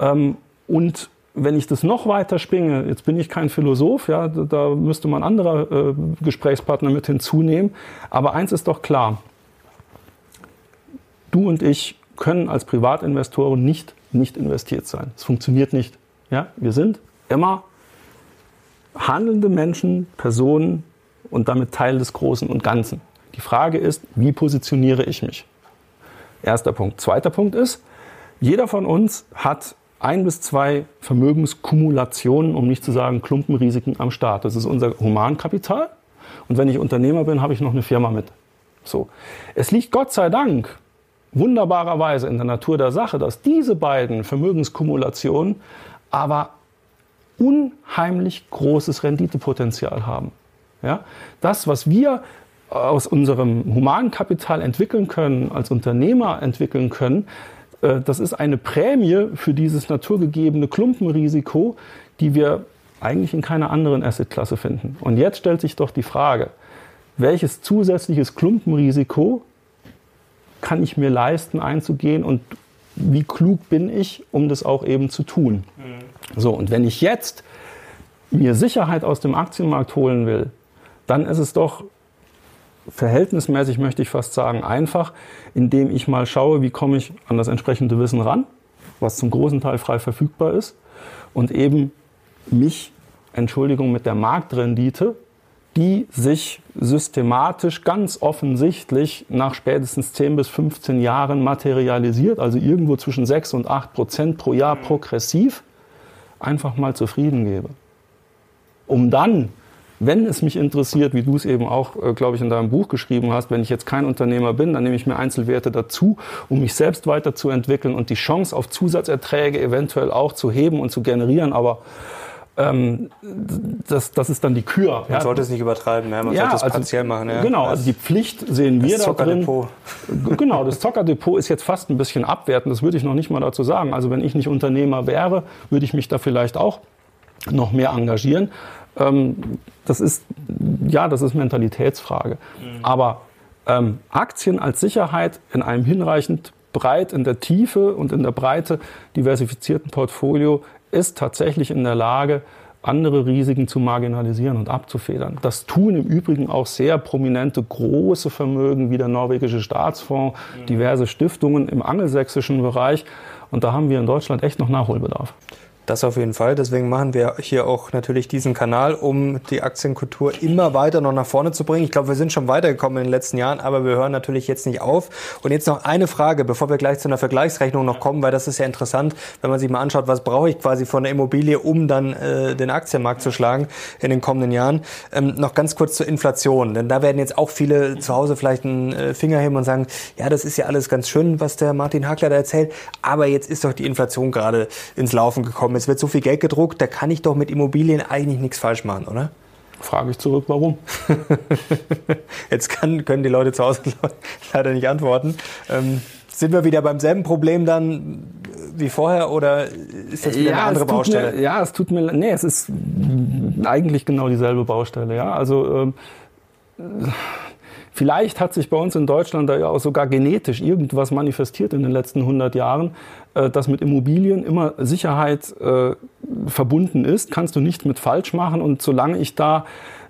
Ähm, und wenn ich das noch weiter springe, jetzt bin ich kein Philosoph, ja, da müsste man andere äh, Gesprächspartner mit hinzunehmen, aber eins ist doch klar, du und ich können als Privatinvestoren nicht nicht investiert sein. Es funktioniert nicht. Ja, wir sind immer handelnde Menschen, Personen und damit Teil des Großen und Ganzen. Die Frage ist, wie positioniere ich mich? Erster Punkt. Zweiter Punkt ist, jeder von uns hat ein bis zwei Vermögenskumulationen, um nicht zu sagen Klumpenrisiken am Start. Das ist unser Humankapital. Und wenn ich Unternehmer bin, habe ich noch eine Firma mit. So. Es liegt Gott sei Dank wunderbarerweise in der Natur der Sache, dass diese beiden Vermögenskumulationen aber unheimlich großes Renditepotenzial haben. Ja? Das, was wir aus unserem Humankapital entwickeln können, als Unternehmer entwickeln können, äh, das ist eine Prämie für dieses naturgegebene Klumpenrisiko, die wir eigentlich in keiner anderen Assetklasse finden. Und jetzt stellt sich doch die Frage, welches zusätzliches Klumpenrisiko kann ich mir leisten einzugehen und wie klug bin ich, um das auch eben zu tun. Mhm. So, und wenn ich jetzt mir Sicherheit aus dem Aktienmarkt holen will, dann ist es doch verhältnismäßig, möchte ich fast sagen, einfach, indem ich mal schaue, wie komme ich an das entsprechende Wissen ran, was zum großen Teil frei verfügbar ist, und eben mich, Entschuldigung, mit der Marktrendite, die sich systematisch ganz offensichtlich nach spätestens 10 bis 15 Jahren materialisiert, also irgendwo zwischen 6 und 8 Prozent pro Jahr progressiv, einfach mal zufrieden gebe. Um dann wenn es mich interessiert, wie du es eben auch, äh, glaube ich, in deinem Buch geschrieben hast, wenn ich jetzt kein Unternehmer bin, dann nehme ich mir Einzelwerte dazu, um mich selbst weiterzuentwickeln und die Chance auf Zusatzerträge eventuell auch zu heben und zu generieren. Aber ähm, das, das ist dann die Kür. Man ja. sollte es nicht übertreiben, ja. man ja, sollte es also, partiell machen. Ja. Genau, also die Pflicht sehen wir da drin. Genau, das Zockerdepot ist jetzt fast ein bisschen abwertend, das würde ich noch nicht mal dazu sagen. Also wenn ich nicht Unternehmer wäre, würde ich mich da vielleicht auch noch mehr engagieren. Ähm, das ist, ja, das ist Mentalitätsfrage. Mhm. Aber ähm, Aktien als Sicherheit in einem hinreichend breit in der Tiefe und in der Breite diversifizierten Portfolio ist tatsächlich in der Lage, andere Risiken zu marginalisieren und abzufedern. Das tun im Übrigen auch sehr prominente große Vermögen wie der norwegische Staatsfonds, mhm. diverse Stiftungen im angelsächsischen Bereich. Und da haben wir in Deutschland echt noch Nachholbedarf. Das auf jeden Fall. Deswegen machen wir hier auch natürlich diesen Kanal, um die Aktienkultur immer weiter noch nach vorne zu bringen. Ich glaube, wir sind schon weitergekommen in den letzten Jahren, aber wir hören natürlich jetzt nicht auf. Und jetzt noch eine Frage, bevor wir gleich zu einer Vergleichsrechnung noch kommen, weil das ist ja interessant, wenn man sich mal anschaut, was brauche ich quasi von der Immobilie, um dann äh, den Aktienmarkt zu schlagen in den kommenden Jahren. Ähm, noch ganz kurz zur Inflation, denn da werden jetzt auch viele zu Hause vielleicht einen äh, Finger heben und sagen, ja, das ist ja alles ganz schön, was der Martin Hagler da erzählt, aber jetzt ist doch die Inflation gerade ins Laufen gekommen es wird so viel Geld gedruckt, da kann ich doch mit Immobilien eigentlich nichts falsch machen, oder? Frage ich zurück, warum? (laughs) Jetzt kann, können die Leute zu Hause (laughs) leider nicht antworten. Ähm, sind wir wieder beim selben Problem dann wie vorher oder ist das wieder ja, eine andere Baustelle? Mir, ja, es tut mir, nee, es ist eigentlich genau dieselbe Baustelle, ja. Also, ähm, Vielleicht hat sich bei uns in Deutschland da ja auch sogar genetisch irgendwas manifestiert in den letzten 100 Jahren, äh, dass mit Immobilien immer Sicherheit äh, verbunden ist. Kannst du nicht mit falsch machen. Und solange ich da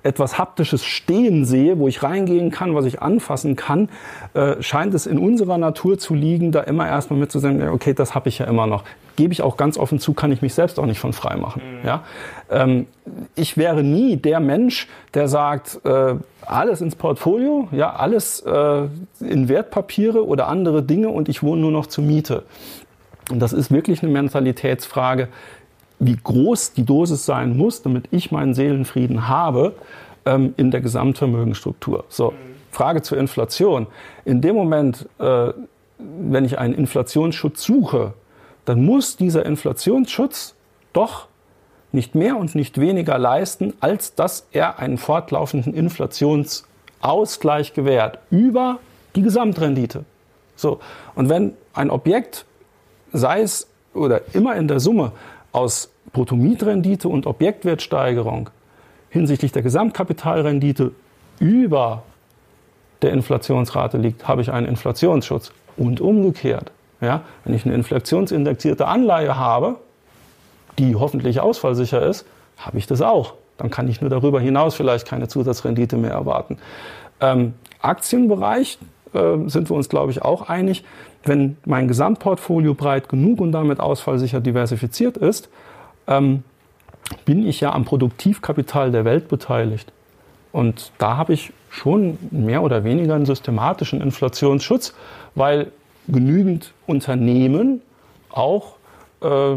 etwas Haptisches stehen sehe, wo ich reingehen kann, was ich anfassen kann, äh, scheint es in unserer Natur zu liegen, da immer erstmal mit zu sagen, okay, das habe ich ja immer noch. Gebe ich auch ganz offen zu, kann ich mich selbst auch nicht von frei machen. Mhm. Ja? Ähm, ich wäre nie der Mensch, der sagt, äh, alles ins Portfolio, ja, alles äh, in Wertpapiere oder andere Dinge und ich wohne nur noch zur Miete. Und das ist wirklich eine Mentalitätsfrage, wie groß die Dosis sein muss, damit ich meinen Seelenfrieden habe ähm, in der Gesamtvermögensstruktur. So, Frage zur Inflation. In dem Moment, äh, wenn ich einen Inflationsschutz suche, dann muss dieser Inflationsschutz doch nicht mehr und nicht weniger leisten, als dass er einen fortlaufenden Inflationsausgleich gewährt über die Gesamtrendite. So. Und wenn ein Objekt, sei es oder immer in der Summe aus Bruttomietrendite und Objektwertsteigerung hinsichtlich der Gesamtkapitalrendite über der Inflationsrate liegt, habe ich einen Inflationsschutz. Und umgekehrt, ja, wenn ich eine inflationsindexierte Anleihe habe, die hoffentlich ausfallsicher ist, habe ich das auch. Dann kann ich nur darüber hinaus vielleicht keine Zusatzrendite mehr erwarten. Ähm, Aktienbereich äh, sind wir uns, glaube ich, auch einig wenn mein Gesamtportfolio breit genug und damit ausfallsicher diversifiziert ist, ähm, bin ich ja am Produktivkapital der Welt beteiligt. Und da habe ich schon mehr oder weniger einen systematischen Inflationsschutz, weil genügend Unternehmen auch äh,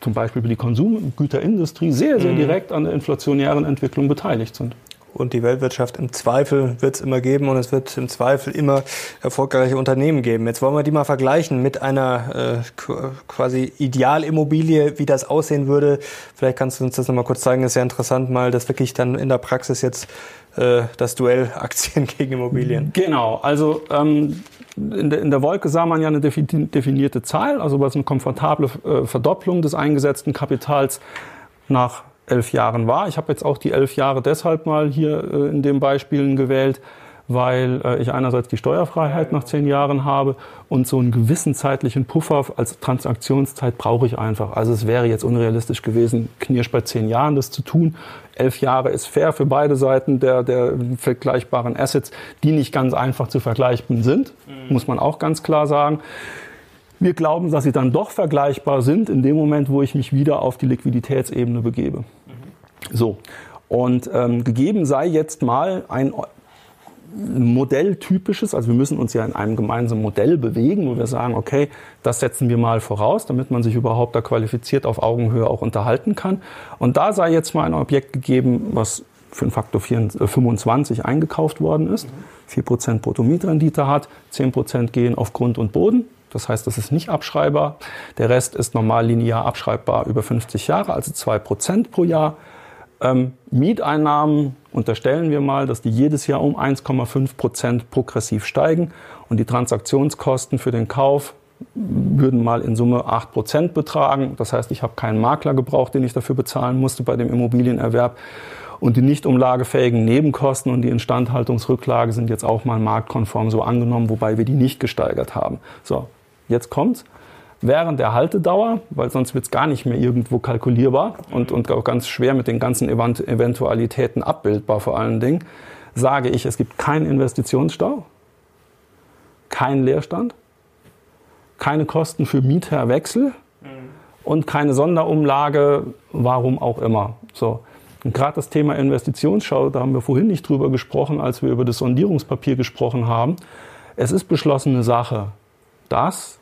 zum Beispiel die Konsumgüterindustrie sehr, sehr mhm. direkt an der inflationären Entwicklung beteiligt sind und die Weltwirtschaft im Zweifel wird es immer geben und es wird im Zweifel immer erfolgreiche Unternehmen geben. Jetzt wollen wir die mal vergleichen mit einer äh, quasi Idealimmobilie, wie das aussehen würde. Vielleicht kannst du uns das nochmal kurz zeigen. Das ist ja interessant, mal das wirklich dann in der Praxis jetzt äh, das Duell (laughs) Aktien gegen Immobilien. Genau, also ähm, in, der, in der Wolke sah man ja eine definierte Zahl, also was eine komfortable äh, Verdopplung des eingesetzten Kapitals nach elf Jahren war. Ich habe jetzt auch die elf Jahre deshalb mal hier äh, in den Beispielen gewählt, weil äh, ich einerseits die Steuerfreiheit nach zehn Jahren habe und so einen gewissen zeitlichen Puffer als Transaktionszeit brauche ich einfach. Also es wäre jetzt unrealistisch gewesen, knirsch bei zehn Jahren das zu tun. Elf Jahre ist fair für beide Seiten der, der vergleichbaren Assets, die nicht ganz einfach zu vergleichen sind, mhm. muss man auch ganz klar sagen. Wir glauben, dass sie dann doch vergleichbar sind in dem Moment, wo ich mich wieder auf die Liquiditätsebene begebe. Mhm. So. Und ähm, gegeben sei jetzt mal ein Modelltypisches, also wir müssen uns ja in einem gemeinsamen Modell bewegen, wo wir sagen, okay, das setzen wir mal voraus, damit man sich überhaupt da qualifiziert auf Augenhöhe auch unterhalten kann. Und da sei jetzt mal ein Objekt gegeben, was für einen Faktor 25 äh, eingekauft worden ist, 4% Bruttomietrendite hat, 10% gehen auf Grund und Boden. Das heißt, das ist nicht abschreibbar. Der Rest ist normal linear abschreibbar über 50 Jahre, also 2% pro Jahr. Ähm, Mieteinnahmen unterstellen wir mal, dass die jedes Jahr um 1,5% progressiv steigen und die Transaktionskosten für den Kauf würden mal in Summe 8% betragen. Das heißt, ich habe keinen Makler gebraucht, den ich dafür bezahlen musste bei dem Immobilienerwerb. Und die nicht umlagefähigen Nebenkosten und die Instandhaltungsrücklage sind jetzt auch mal marktkonform so angenommen, wobei wir die nicht gesteigert haben. So, jetzt kommt's. Während der Haltedauer, weil sonst wird es gar nicht mehr irgendwo kalkulierbar und, und auch ganz schwer mit den ganzen Eventualitäten abbildbar vor allen Dingen, sage ich, es gibt keinen Investitionsstau, keinen Leerstand, keine Kosten für Mieterwechsel mhm. und keine Sonderumlage, warum auch immer. So. Und gerade das Thema Investitionsschau, da haben wir vorhin nicht drüber gesprochen, als wir über das Sondierungspapier gesprochen haben. Es ist beschlossene Sache, dass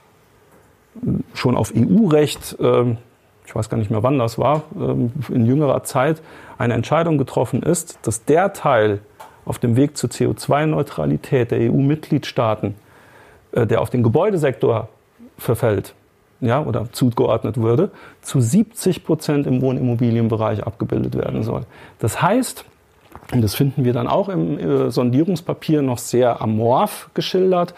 schon auf EU-Recht, ähm, ich weiß gar nicht mehr wann das war, ähm, in jüngerer Zeit eine Entscheidung getroffen ist, dass der Teil auf dem Weg zur CO2-Neutralität der EU-Mitgliedstaaten, äh, der auf den Gebäudesektor verfällt, ja, oder zugeordnet würde, zu 70 Prozent im Wohnimmobilienbereich abgebildet werden soll. Das heißt, und das finden wir dann auch im äh, Sondierungspapier noch sehr amorph geschildert,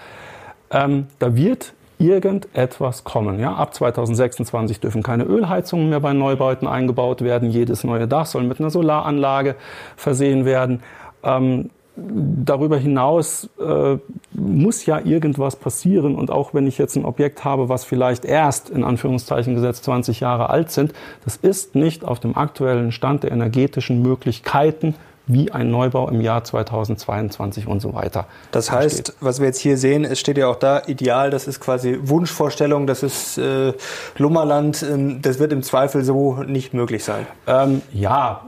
ähm, da wird irgendetwas kommen. Ja? Ab 2026 dürfen keine Ölheizungen mehr bei Neubauten eingebaut werden. Jedes neue Dach soll mit einer Solaranlage versehen werden. Ähm, darüber hinaus äh, muss ja irgendwas passieren. Und auch wenn ich jetzt ein Objekt habe, was vielleicht erst in Anführungszeichen gesetzt 20 Jahre alt sind, das ist nicht auf dem aktuellen Stand der energetischen Möglichkeiten wie ein Neubau im Jahr 2022 und so weiter. Das heißt, steht. was wir jetzt hier sehen, es steht ja auch da, ideal, das ist quasi Wunschvorstellung, das ist äh, Lummerland, äh, das wird im Zweifel so nicht möglich sein. Ähm, ja,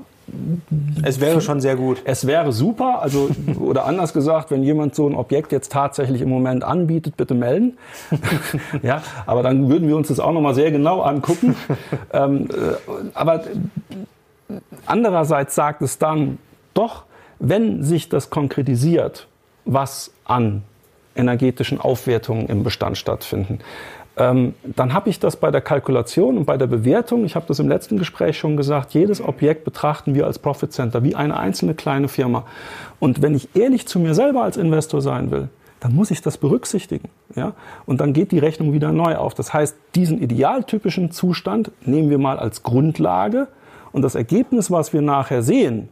es wäre schon sehr gut. Es wäre super, also (laughs) oder anders gesagt, wenn jemand so ein Objekt jetzt tatsächlich im Moment anbietet, bitte melden. (laughs) ja, aber dann würden wir uns das auch noch mal sehr genau angucken. (laughs) ähm, äh, aber andererseits sagt es dann doch, wenn sich das konkretisiert, was an energetischen Aufwertungen im Bestand stattfinden, ähm, dann habe ich das bei der Kalkulation und bei der Bewertung, ich habe das im letzten Gespräch schon gesagt, jedes Objekt betrachten wir als Profit Center, wie eine einzelne kleine Firma. Und wenn ich ehrlich zu mir selber als Investor sein will, dann muss ich das berücksichtigen. Ja? Und dann geht die Rechnung wieder neu auf. Das heißt, diesen idealtypischen Zustand nehmen wir mal als Grundlage und das Ergebnis, was wir nachher sehen.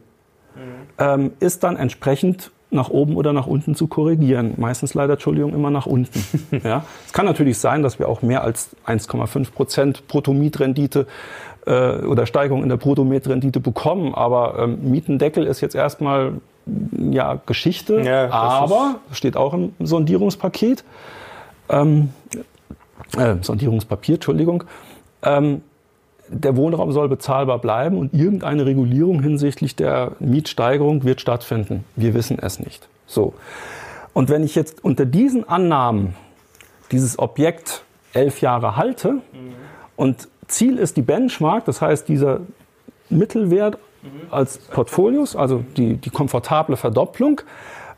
Ähm, ist dann entsprechend nach oben oder nach unten zu korrigieren. Meistens leider, Entschuldigung, immer nach unten. (laughs) ja. Es kann natürlich sein, dass wir auch mehr als 1,5 Prozent Bruttomietrendite äh, oder Steigerung in der Bruttomietrendite bekommen, aber ähm, Mietendeckel ist jetzt erstmal ja, Geschichte, ja, aber steht auch im Sondierungspaket, ähm, äh, Sondierungspapier, Entschuldigung, ähm, der Wohnraum soll bezahlbar bleiben und irgendeine Regulierung hinsichtlich der Mietsteigerung wird stattfinden. Wir wissen es nicht. So. Und wenn ich jetzt unter diesen Annahmen dieses Objekt elf Jahre halte mhm. und Ziel ist die Benchmark, das heißt dieser Mittelwert mhm. als Portfolios, also die, die komfortable Verdopplung,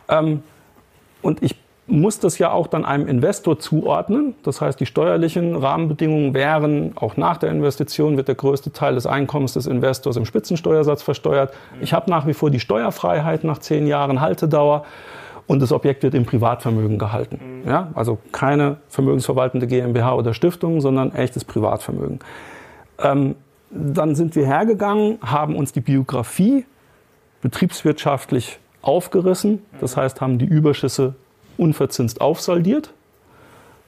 ähm, und ich muss das ja auch dann einem Investor zuordnen. Das heißt, die steuerlichen Rahmenbedingungen wären, auch nach der Investition wird der größte Teil des Einkommens des Investors im Spitzensteuersatz versteuert. Ich habe nach wie vor die Steuerfreiheit nach zehn Jahren Haltedauer und das Objekt wird im Privatvermögen gehalten. Ja, also keine vermögensverwaltende GmbH oder Stiftung, sondern echtes Privatvermögen. Ähm, dann sind wir hergegangen, haben uns die Biografie betriebswirtschaftlich aufgerissen. Das heißt, haben die Überschüsse unverzinst aufsaldiert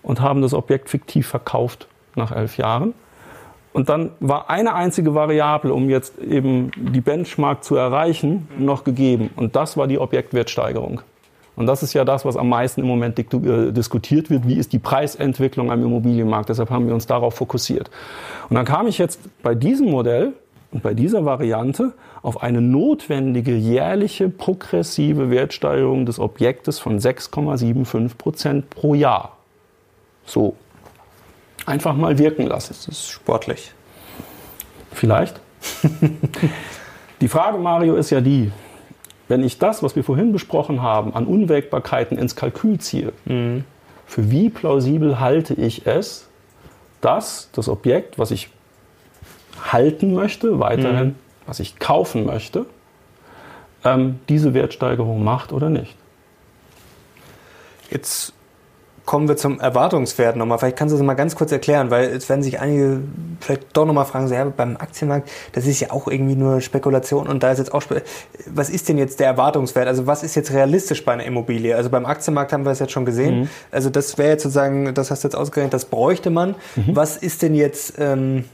und haben das Objekt fiktiv verkauft nach elf Jahren. Und dann war eine einzige Variable, um jetzt eben die Benchmark zu erreichen, noch gegeben. Und das war die Objektwertsteigerung. Und das ist ja das, was am meisten im Moment äh, diskutiert wird. Wie ist die Preisentwicklung am Immobilienmarkt? Deshalb haben wir uns darauf fokussiert. Und dann kam ich jetzt bei diesem Modell und bei dieser Variante auf eine notwendige jährliche progressive Wertsteigerung des Objektes von 6,75 Prozent pro Jahr. So. Einfach mal wirken lassen. Das ist sportlich. Vielleicht. (laughs) die Frage, Mario, ist ja die, wenn ich das, was wir vorhin besprochen haben, an Unwägbarkeiten ins Kalkül ziehe, mhm. für wie plausibel halte ich es, dass das Objekt, was ich halten möchte, weiterhin, mhm. was ich kaufen möchte, ähm, diese Wertsteigerung macht oder nicht. Jetzt kommen wir zum Erwartungswert nochmal. Vielleicht kannst du das mal ganz kurz erklären, weil es werden sich einige vielleicht doch nochmal fragen, so, ja, beim Aktienmarkt, das ist ja auch irgendwie nur Spekulation und da ist jetzt auch, was ist denn jetzt der Erwartungswert? Also was ist jetzt realistisch bei einer Immobilie? Also beim Aktienmarkt haben wir es jetzt schon gesehen. Mhm. Also das wäre jetzt sozusagen, das hast du jetzt ausgerechnet, das bräuchte man. Mhm. Was ist denn jetzt ähm,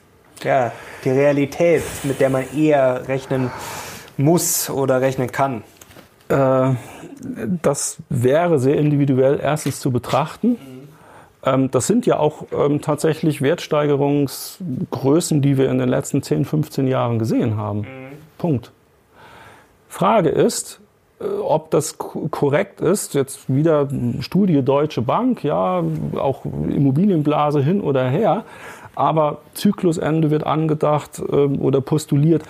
ja, die Realität, mit der man eher rechnen muss oder rechnen kann? Äh, das wäre sehr individuell erstens zu betrachten. Ähm, das sind ja auch ähm, tatsächlich Wertsteigerungsgrößen, die wir in den letzten 10, 15 Jahren gesehen haben. Mhm. Punkt. Frage ist, äh, ob das korrekt ist, jetzt wieder Studie Deutsche Bank, ja, auch Immobilienblase hin oder her, aber Zyklusende wird angedacht ähm, oder postuliert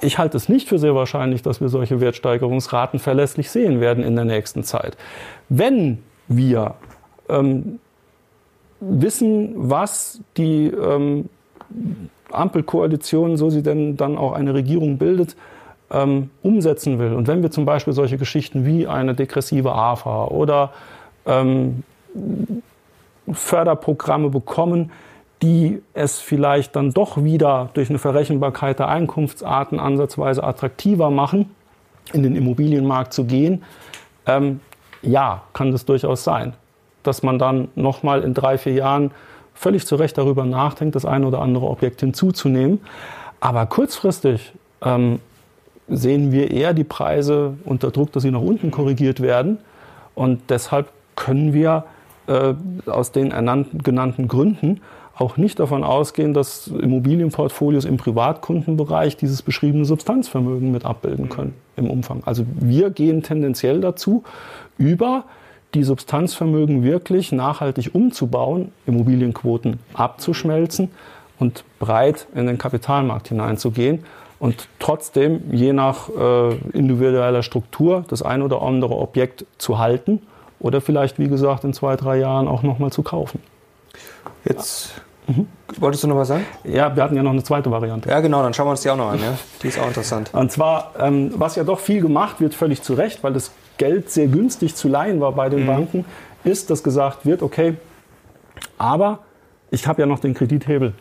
ich halte es nicht für sehr wahrscheinlich, dass wir solche Wertsteigerungsraten verlässlich sehen werden in der nächsten Zeit. Wenn wir ähm, wissen, was die ähm, Ampelkoalition, so sie denn dann auch eine Regierung bildet, ähm, umsetzen will. Und wenn wir zum Beispiel solche Geschichten wie eine degressive AFA oder ähm, Förderprogramme bekommen, die es vielleicht dann doch wieder durch eine Verrechenbarkeit der Einkunftsarten ansatzweise attraktiver machen, in den Immobilienmarkt zu gehen, ähm, ja, kann das durchaus sein, dass man dann nochmal in drei, vier Jahren völlig zu Recht darüber nachdenkt, das eine oder andere Objekt hinzuzunehmen. Aber kurzfristig ähm, sehen wir eher die Preise unter Druck, dass sie nach unten korrigiert werden. Und deshalb können wir äh, aus den ernannten, genannten Gründen auch nicht davon ausgehen, dass Immobilienportfolios im Privatkundenbereich dieses beschriebene Substanzvermögen mit abbilden können im Umfang. Also wir gehen tendenziell dazu, über die Substanzvermögen wirklich nachhaltig umzubauen, Immobilienquoten abzuschmelzen und breit in den Kapitalmarkt hineinzugehen und trotzdem je nach äh, individueller Struktur das ein oder andere Objekt zu halten oder vielleicht, wie gesagt, in zwei, drei Jahren auch nochmal zu kaufen. Jetzt mhm. wolltest du noch was sagen? Ja, wir hatten ja noch eine zweite Variante. Ja, genau, dann schauen wir uns die auch noch an. Ja? Die ist auch interessant. Und zwar, ähm, was ja doch viel gemacht wird, völlig zu Recht, weil das Geld sehr günstig zu leihen war bei den mhm. Banken, ist, dass gesagt wird, okay, aber ich habe ja noch den Kredithebel.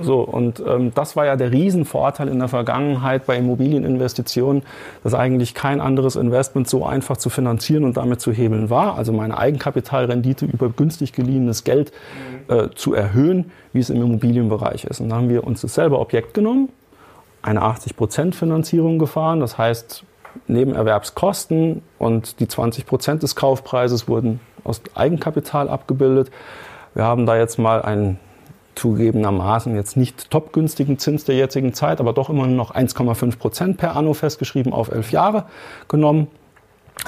So, und ähm, das war ja der Riesenvorteil in der Vergangenheit bei Immobilieninvestitionen, dass eigentlich kein anderes Investment so einfach zu finanzieren und damit zu hebeln war. Also meine Eigenkapitalrendite über günstig geliehenes Geld äh, zu erhöhen, wie es im Immobilienbereich ist. Und dann haben wir uns dasselbe Objekt genommen, eine 80% Finanzierung gefahren. Das heißt, neben Erwerbskosten und die 20% des Kaufpreises wurden aus Eigenkapital abgebildet. Wir haben da jetzt mal einen zugegebenermaßen jetzt nicht topgünstigen Zins der jetzigen Zeit, aber doch immer noch 1,5 Prozent per anno festgeschrieben auf elf Jahre genommen.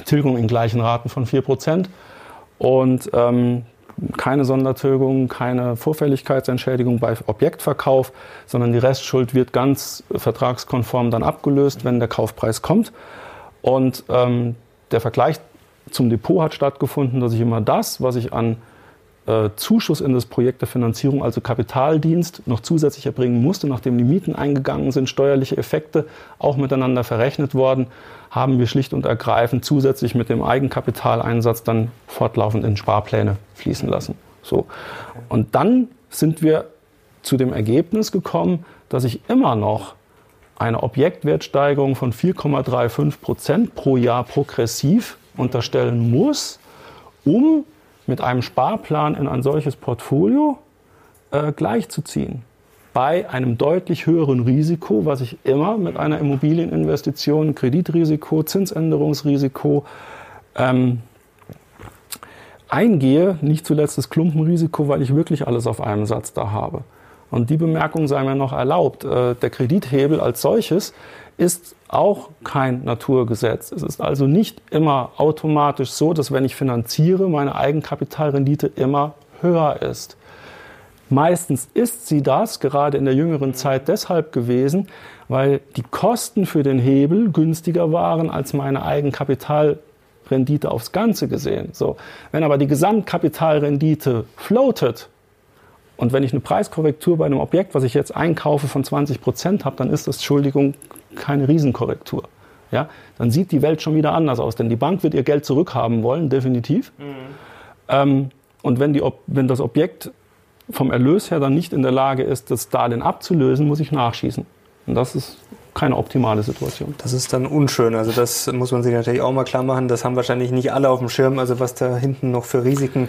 Tilgung in gleichen Raten von 4 Prozent. Und ähm, keine Sondertilgung, keine Vorfälligkeitsentschädigung bei Objektverkauf, sondern die Restschuld wird ganz vertragskonform dann abgelöst, wenn der Kaufpreis kommt. Und ähm, der Vergleich zum Depot hat stattgefunden, dass ich immer das, was ich an äh, Zuschuss in das Projekt der Finanzierung, also Kapitaldienst, noch zusätzlich erbringen musste, nachdem die Mieten eingegangen sind, steuerliche Effekte auch miteinander verrechnet worden, haben wir schlicht und ergreifend zusätzlich mit dem Eigenkapitaleinsatz dann fortlaufend in Sparpläne fließen lassen. So. Und dann sind wir zu dem Ergebnis gekommen, dass ich immer noch eine Objektwertsteigerung von 4,35 Prozent pro Jahr progressiv unterstellen muss, um mit einem Sparplan in ein solches Portfolio äh, gleichzuziehen. Bei einem deutlich höheren Risiko, was ich immer mit einer Immobilieninvestition, Kreditrisiko, Zinsänderungsrisiko ähm, eingehe, nicht zuletzt das Klumpenrisiko, weil ich wirklich alles auf einem Satz da habe. Und die Bemerkung sei mir noch erlaubt. Äh, der Kredithebel als solches ist auch kein Naturgesetz. Es ist also nicht immer automatisch so, dass wenn ich finanziere, meine Eigenkapitalrendite immer höher ist. Meistens ist sie das, gerade in der jüngeren Zeit deshalb gewesen, weil die Kosten für den Hebel günstiger waren als meine Eigenkapitalrendite aufs Ganze gesehen. So. Wenn aber die Gesamtkapitalrendite floatet, und wenn ich eine Preiskorrektur bei einem Objekt, was ich jetzt einkaufe, von 20 Prozent habe, dann ist das, Entschuldigung, keine Riesenkorrektur. ja, dann sieht die Welt schon wieder anders aus. Denn die Bank wird ihr Geld zurückhaben wollen, definitiv. Mhm. Ähm, und wenn, die, wenn das Objekt vom Erlös her dann nicht in der Lage ist, das Darlehen abzulösen, muss ich nachschießen. Und das ist keine optimale Situation. Das ist dann unschön. Also das muss man sich natürlich auch mal klar machen. Das haben wahrscheinlich nicht alle auf dem Schirm. Also was da hinten noch für Risiken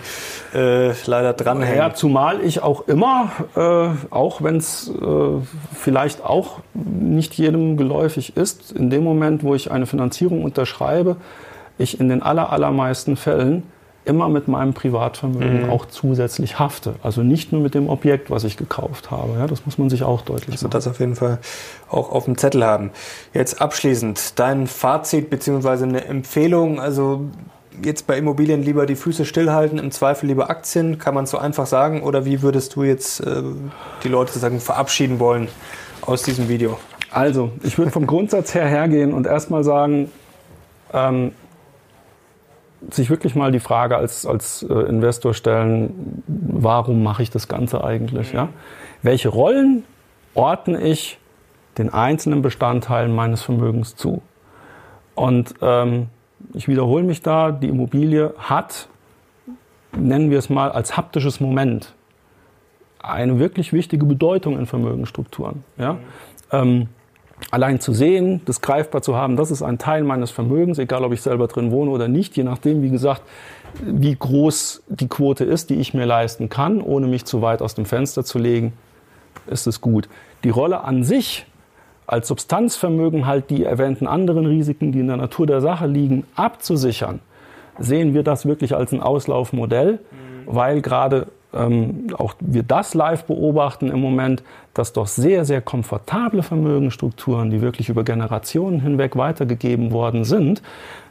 äh, leider dranhängen. Ja, zumal ich auch immer, äh, auch wenn es äh, vielleicht auch nicht jedem geläufig ist, in dem Moment, wo ich eine Finanzierung unterschreibe, ich in den aller, allermeisten Fällen immer mit meinem Privatvermögen mhm. auch zusätzlich hafte. Also nicht nur mit dem Objekt, was ich gekauft habe. Ja, das muss man sich auch deutlich also machen. das auf jeden Fall auch auf dem Zettel haben. Jetzt abschließend dein Fazit bzw. eine Empfehlung. Also jetzt bei Immobilien lieber die Füße stillhalten, im Zweifel lieber Aktien, kann man so einfach sagen? Oder wie würdest du jetzt äh, die Leute sagen verabschieden wollen aus diesem Video? Also, ich würde vom Grundsatz her hergehen und erstmal sagen, ähm, sich wirklich mal die Frage als, als äh, Investor stellen, warum mache ich das Ganze eigentlich? Ja? Welche Rollen ordne ich den einzelnen Bestandteilen meines Vermögens zu? Und ähm, ich wiederhole mich da, die Immobilie hat, nennen wir es mal als haptisches Moment, eine wirklich wichtige Bedeutung in Vermögensstrukturen. Ja? Ähm, allein zu sehen, das greifbar zu haben, das ist ein Teil meines Vermögens, egal ob ich selber drin wohne oder nicht, je nachdem, wie gesagt, wie groß die Quote ist, die ich mir leisten kann, ohne mich zu weit aus dem Fenster zu legen, ist es gut. Die Rolle an sich als Substanzvermögen halt die erwähnten anderen Risiken, die in der Natur der Sache liegen, abzusichern, sehen wir das wirklich als ein Auslaufmodell, mhm. weil gerade ähm, auch wir das live beobachten im Moment, dass doch sehr, sehr komfortable Vermögensstrukturen, die wirklich über Generationen hinweg weitergegeben worden sind,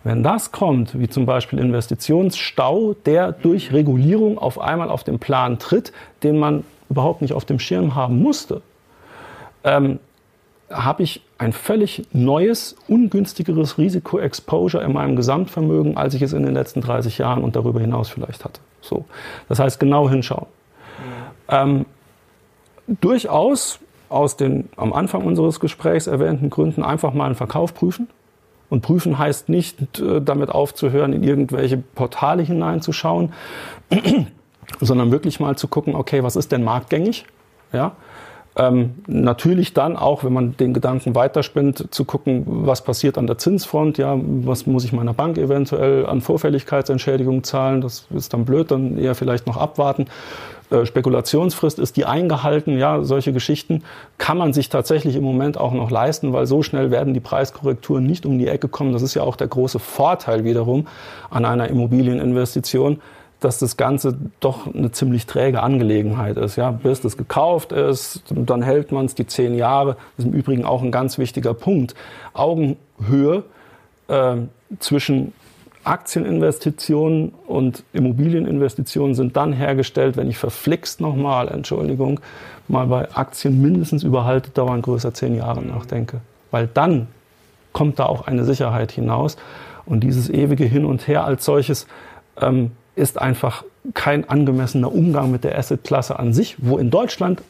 wenn das kommt, wie zum Beispiel Investitionsstau, der durch Regulierung auf einmal auf den Plan tritt, den man überhaupt nicht auf dem Schirm haben musste, ähm, habe ich ein völlig neues, ungünstigeres Risiko-Exposure in meinem Gesamtvermögen, als ich es in den letzten 30 Jahren und darüber hinaus vielleicht hatte. So. Das heißt, genau hinschauen. Ähm, durchaus aus den am Anfang unseres Gesprächs erwähnten Gründen einfach mal einen Verkauf prüfen. Und prüfen heißt nicht, äh, damit aufzuhören, in irgendwelche Portale hineinzuschauen, (clears throat) sondern wirklich mal zu gucken, okay, was ist denn marktgängig? Ja? Ähm, natürlich dann auch, wenn man den Gedanken weiterspinnt, zu gucken, was passiert an der Zinsfront, ja, was muss ich meiner Bank eventuell an Vorfälligkeitsentschädigung zahlen, das ist dann blöd, dann eher vielleicht noch abwarten. Äh, Spekulationsfrist, ist die eingehalten? Ja, solche Geschichten kann man sich tatsächlich im Moment auch noch leisten, weil so schnell werden die Preiskorrekturen nicht um die Ecke kommen. Das ist ja auch der große Vorteil wiederum an einer Immobilieninvestition dass das Ganze doch eine ziemlich träge Angelegenheit ist. Ja, bis das gekauft ist, dann hält man es die zehn Jahre. Das ist im Übrigen auch ein ganz wichtiger Punkt. Augenhöhe äh, zwischen Aktieninvestitionen und Immobilieninvestitionen sind dann hergestellt, wenn ich verflixt nochmal, Entschuldigung, mal bei Aktien mindestens über Haltedauern größer zehn Jahre nachdenke. Weil dann kommt da auch eine Sicherheit hinaus. Und dieses ewige Hin und Her als solches ähm, ist einfach kein angemessener Umgang mit der Assetklasse an sich, wo in Deutschland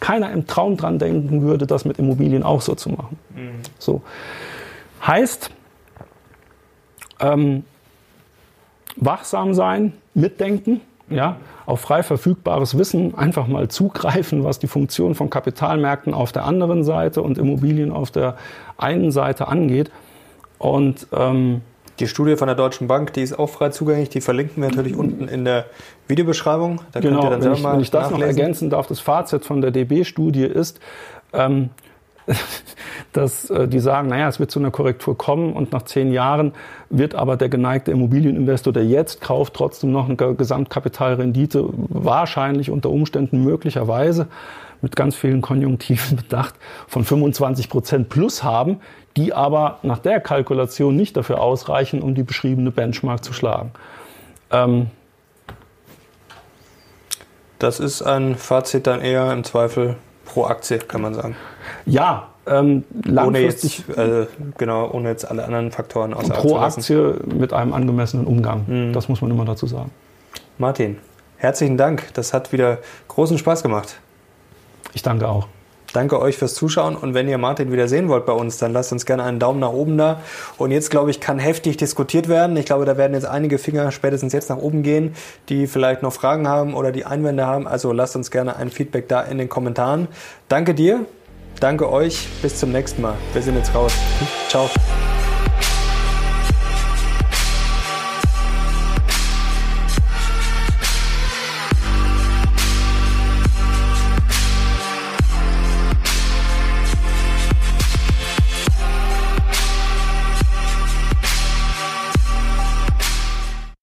keiner im Traum dran denken würde, das mit Immobilien auch so zu machen. Mhm. So. Heißt, ähm, wachsam sein, mitdenken, ja, auf frei verfügbares Wissen einfach mal zugreifen, was die Funktion von Kapitalmärkten auf der anderen Seite und Immobilien auf der einen Seite angeht. Und ähm, die Studie von der Deutschen Bank, die ist auch frei zugänglich, die verlinken wir natürlich unten in der Videobeschreibung. Da genau, könnt ihr dann wenn, ich, wenn ich das nachlesen. noch ergänzen darf, das Fazit von der DB-Studie ist, ähm, (laughs) dass äh, die sagen, naja, es wird zu einer Korrektur kommen und nach zehn Jahren wird aber der geneigte Immobilieninvestor, der jetzt kauft, trotzdem noch eine Gesamtkapitalrendite wahrscheinlich unter Umständen möglicherweise mit ganz vielen Konjunktiven (laughs) bedacht von 25 Prozent plus haben, die aber nach der Kalkulation nicht dafür ausreichen, um die beschriebene Benchmark zu schlagen. Ähm, das ist ein Fazit dann eher im Zweifel pro Aktie, kann man sagen. Ja, ähm, langfristig. Ohne jetzt, äh, genau, ohne jetzt alle anderen Faktoren außer Pro Aktie mit einem angemessenen Umgang. Mhm. Das muss man immer dazu sagen. Martin, herzlichen Dank. Das hat wieder großen Spaß gemacht. Ich danke auch. Danke euch fürs Zuschauen und wenn ihr Martin wieder sehen wollt bei uns, dann lasst uns gerne einen Daumen nach oben da. Und jetzt, glaube ich, kann heftig diskutiert werden. Ich glaube, da werden jetzt einige Finger spätestens jetzt nach oben gehen, die vielleicht noch Fragen haben oder die Einwände haben. Also lasst uns gerne ein Feedback da in den Kommentaren. Danke dir, danke euch, bis zum nächsten Mal. Wir sind jetzt raus. Ciao.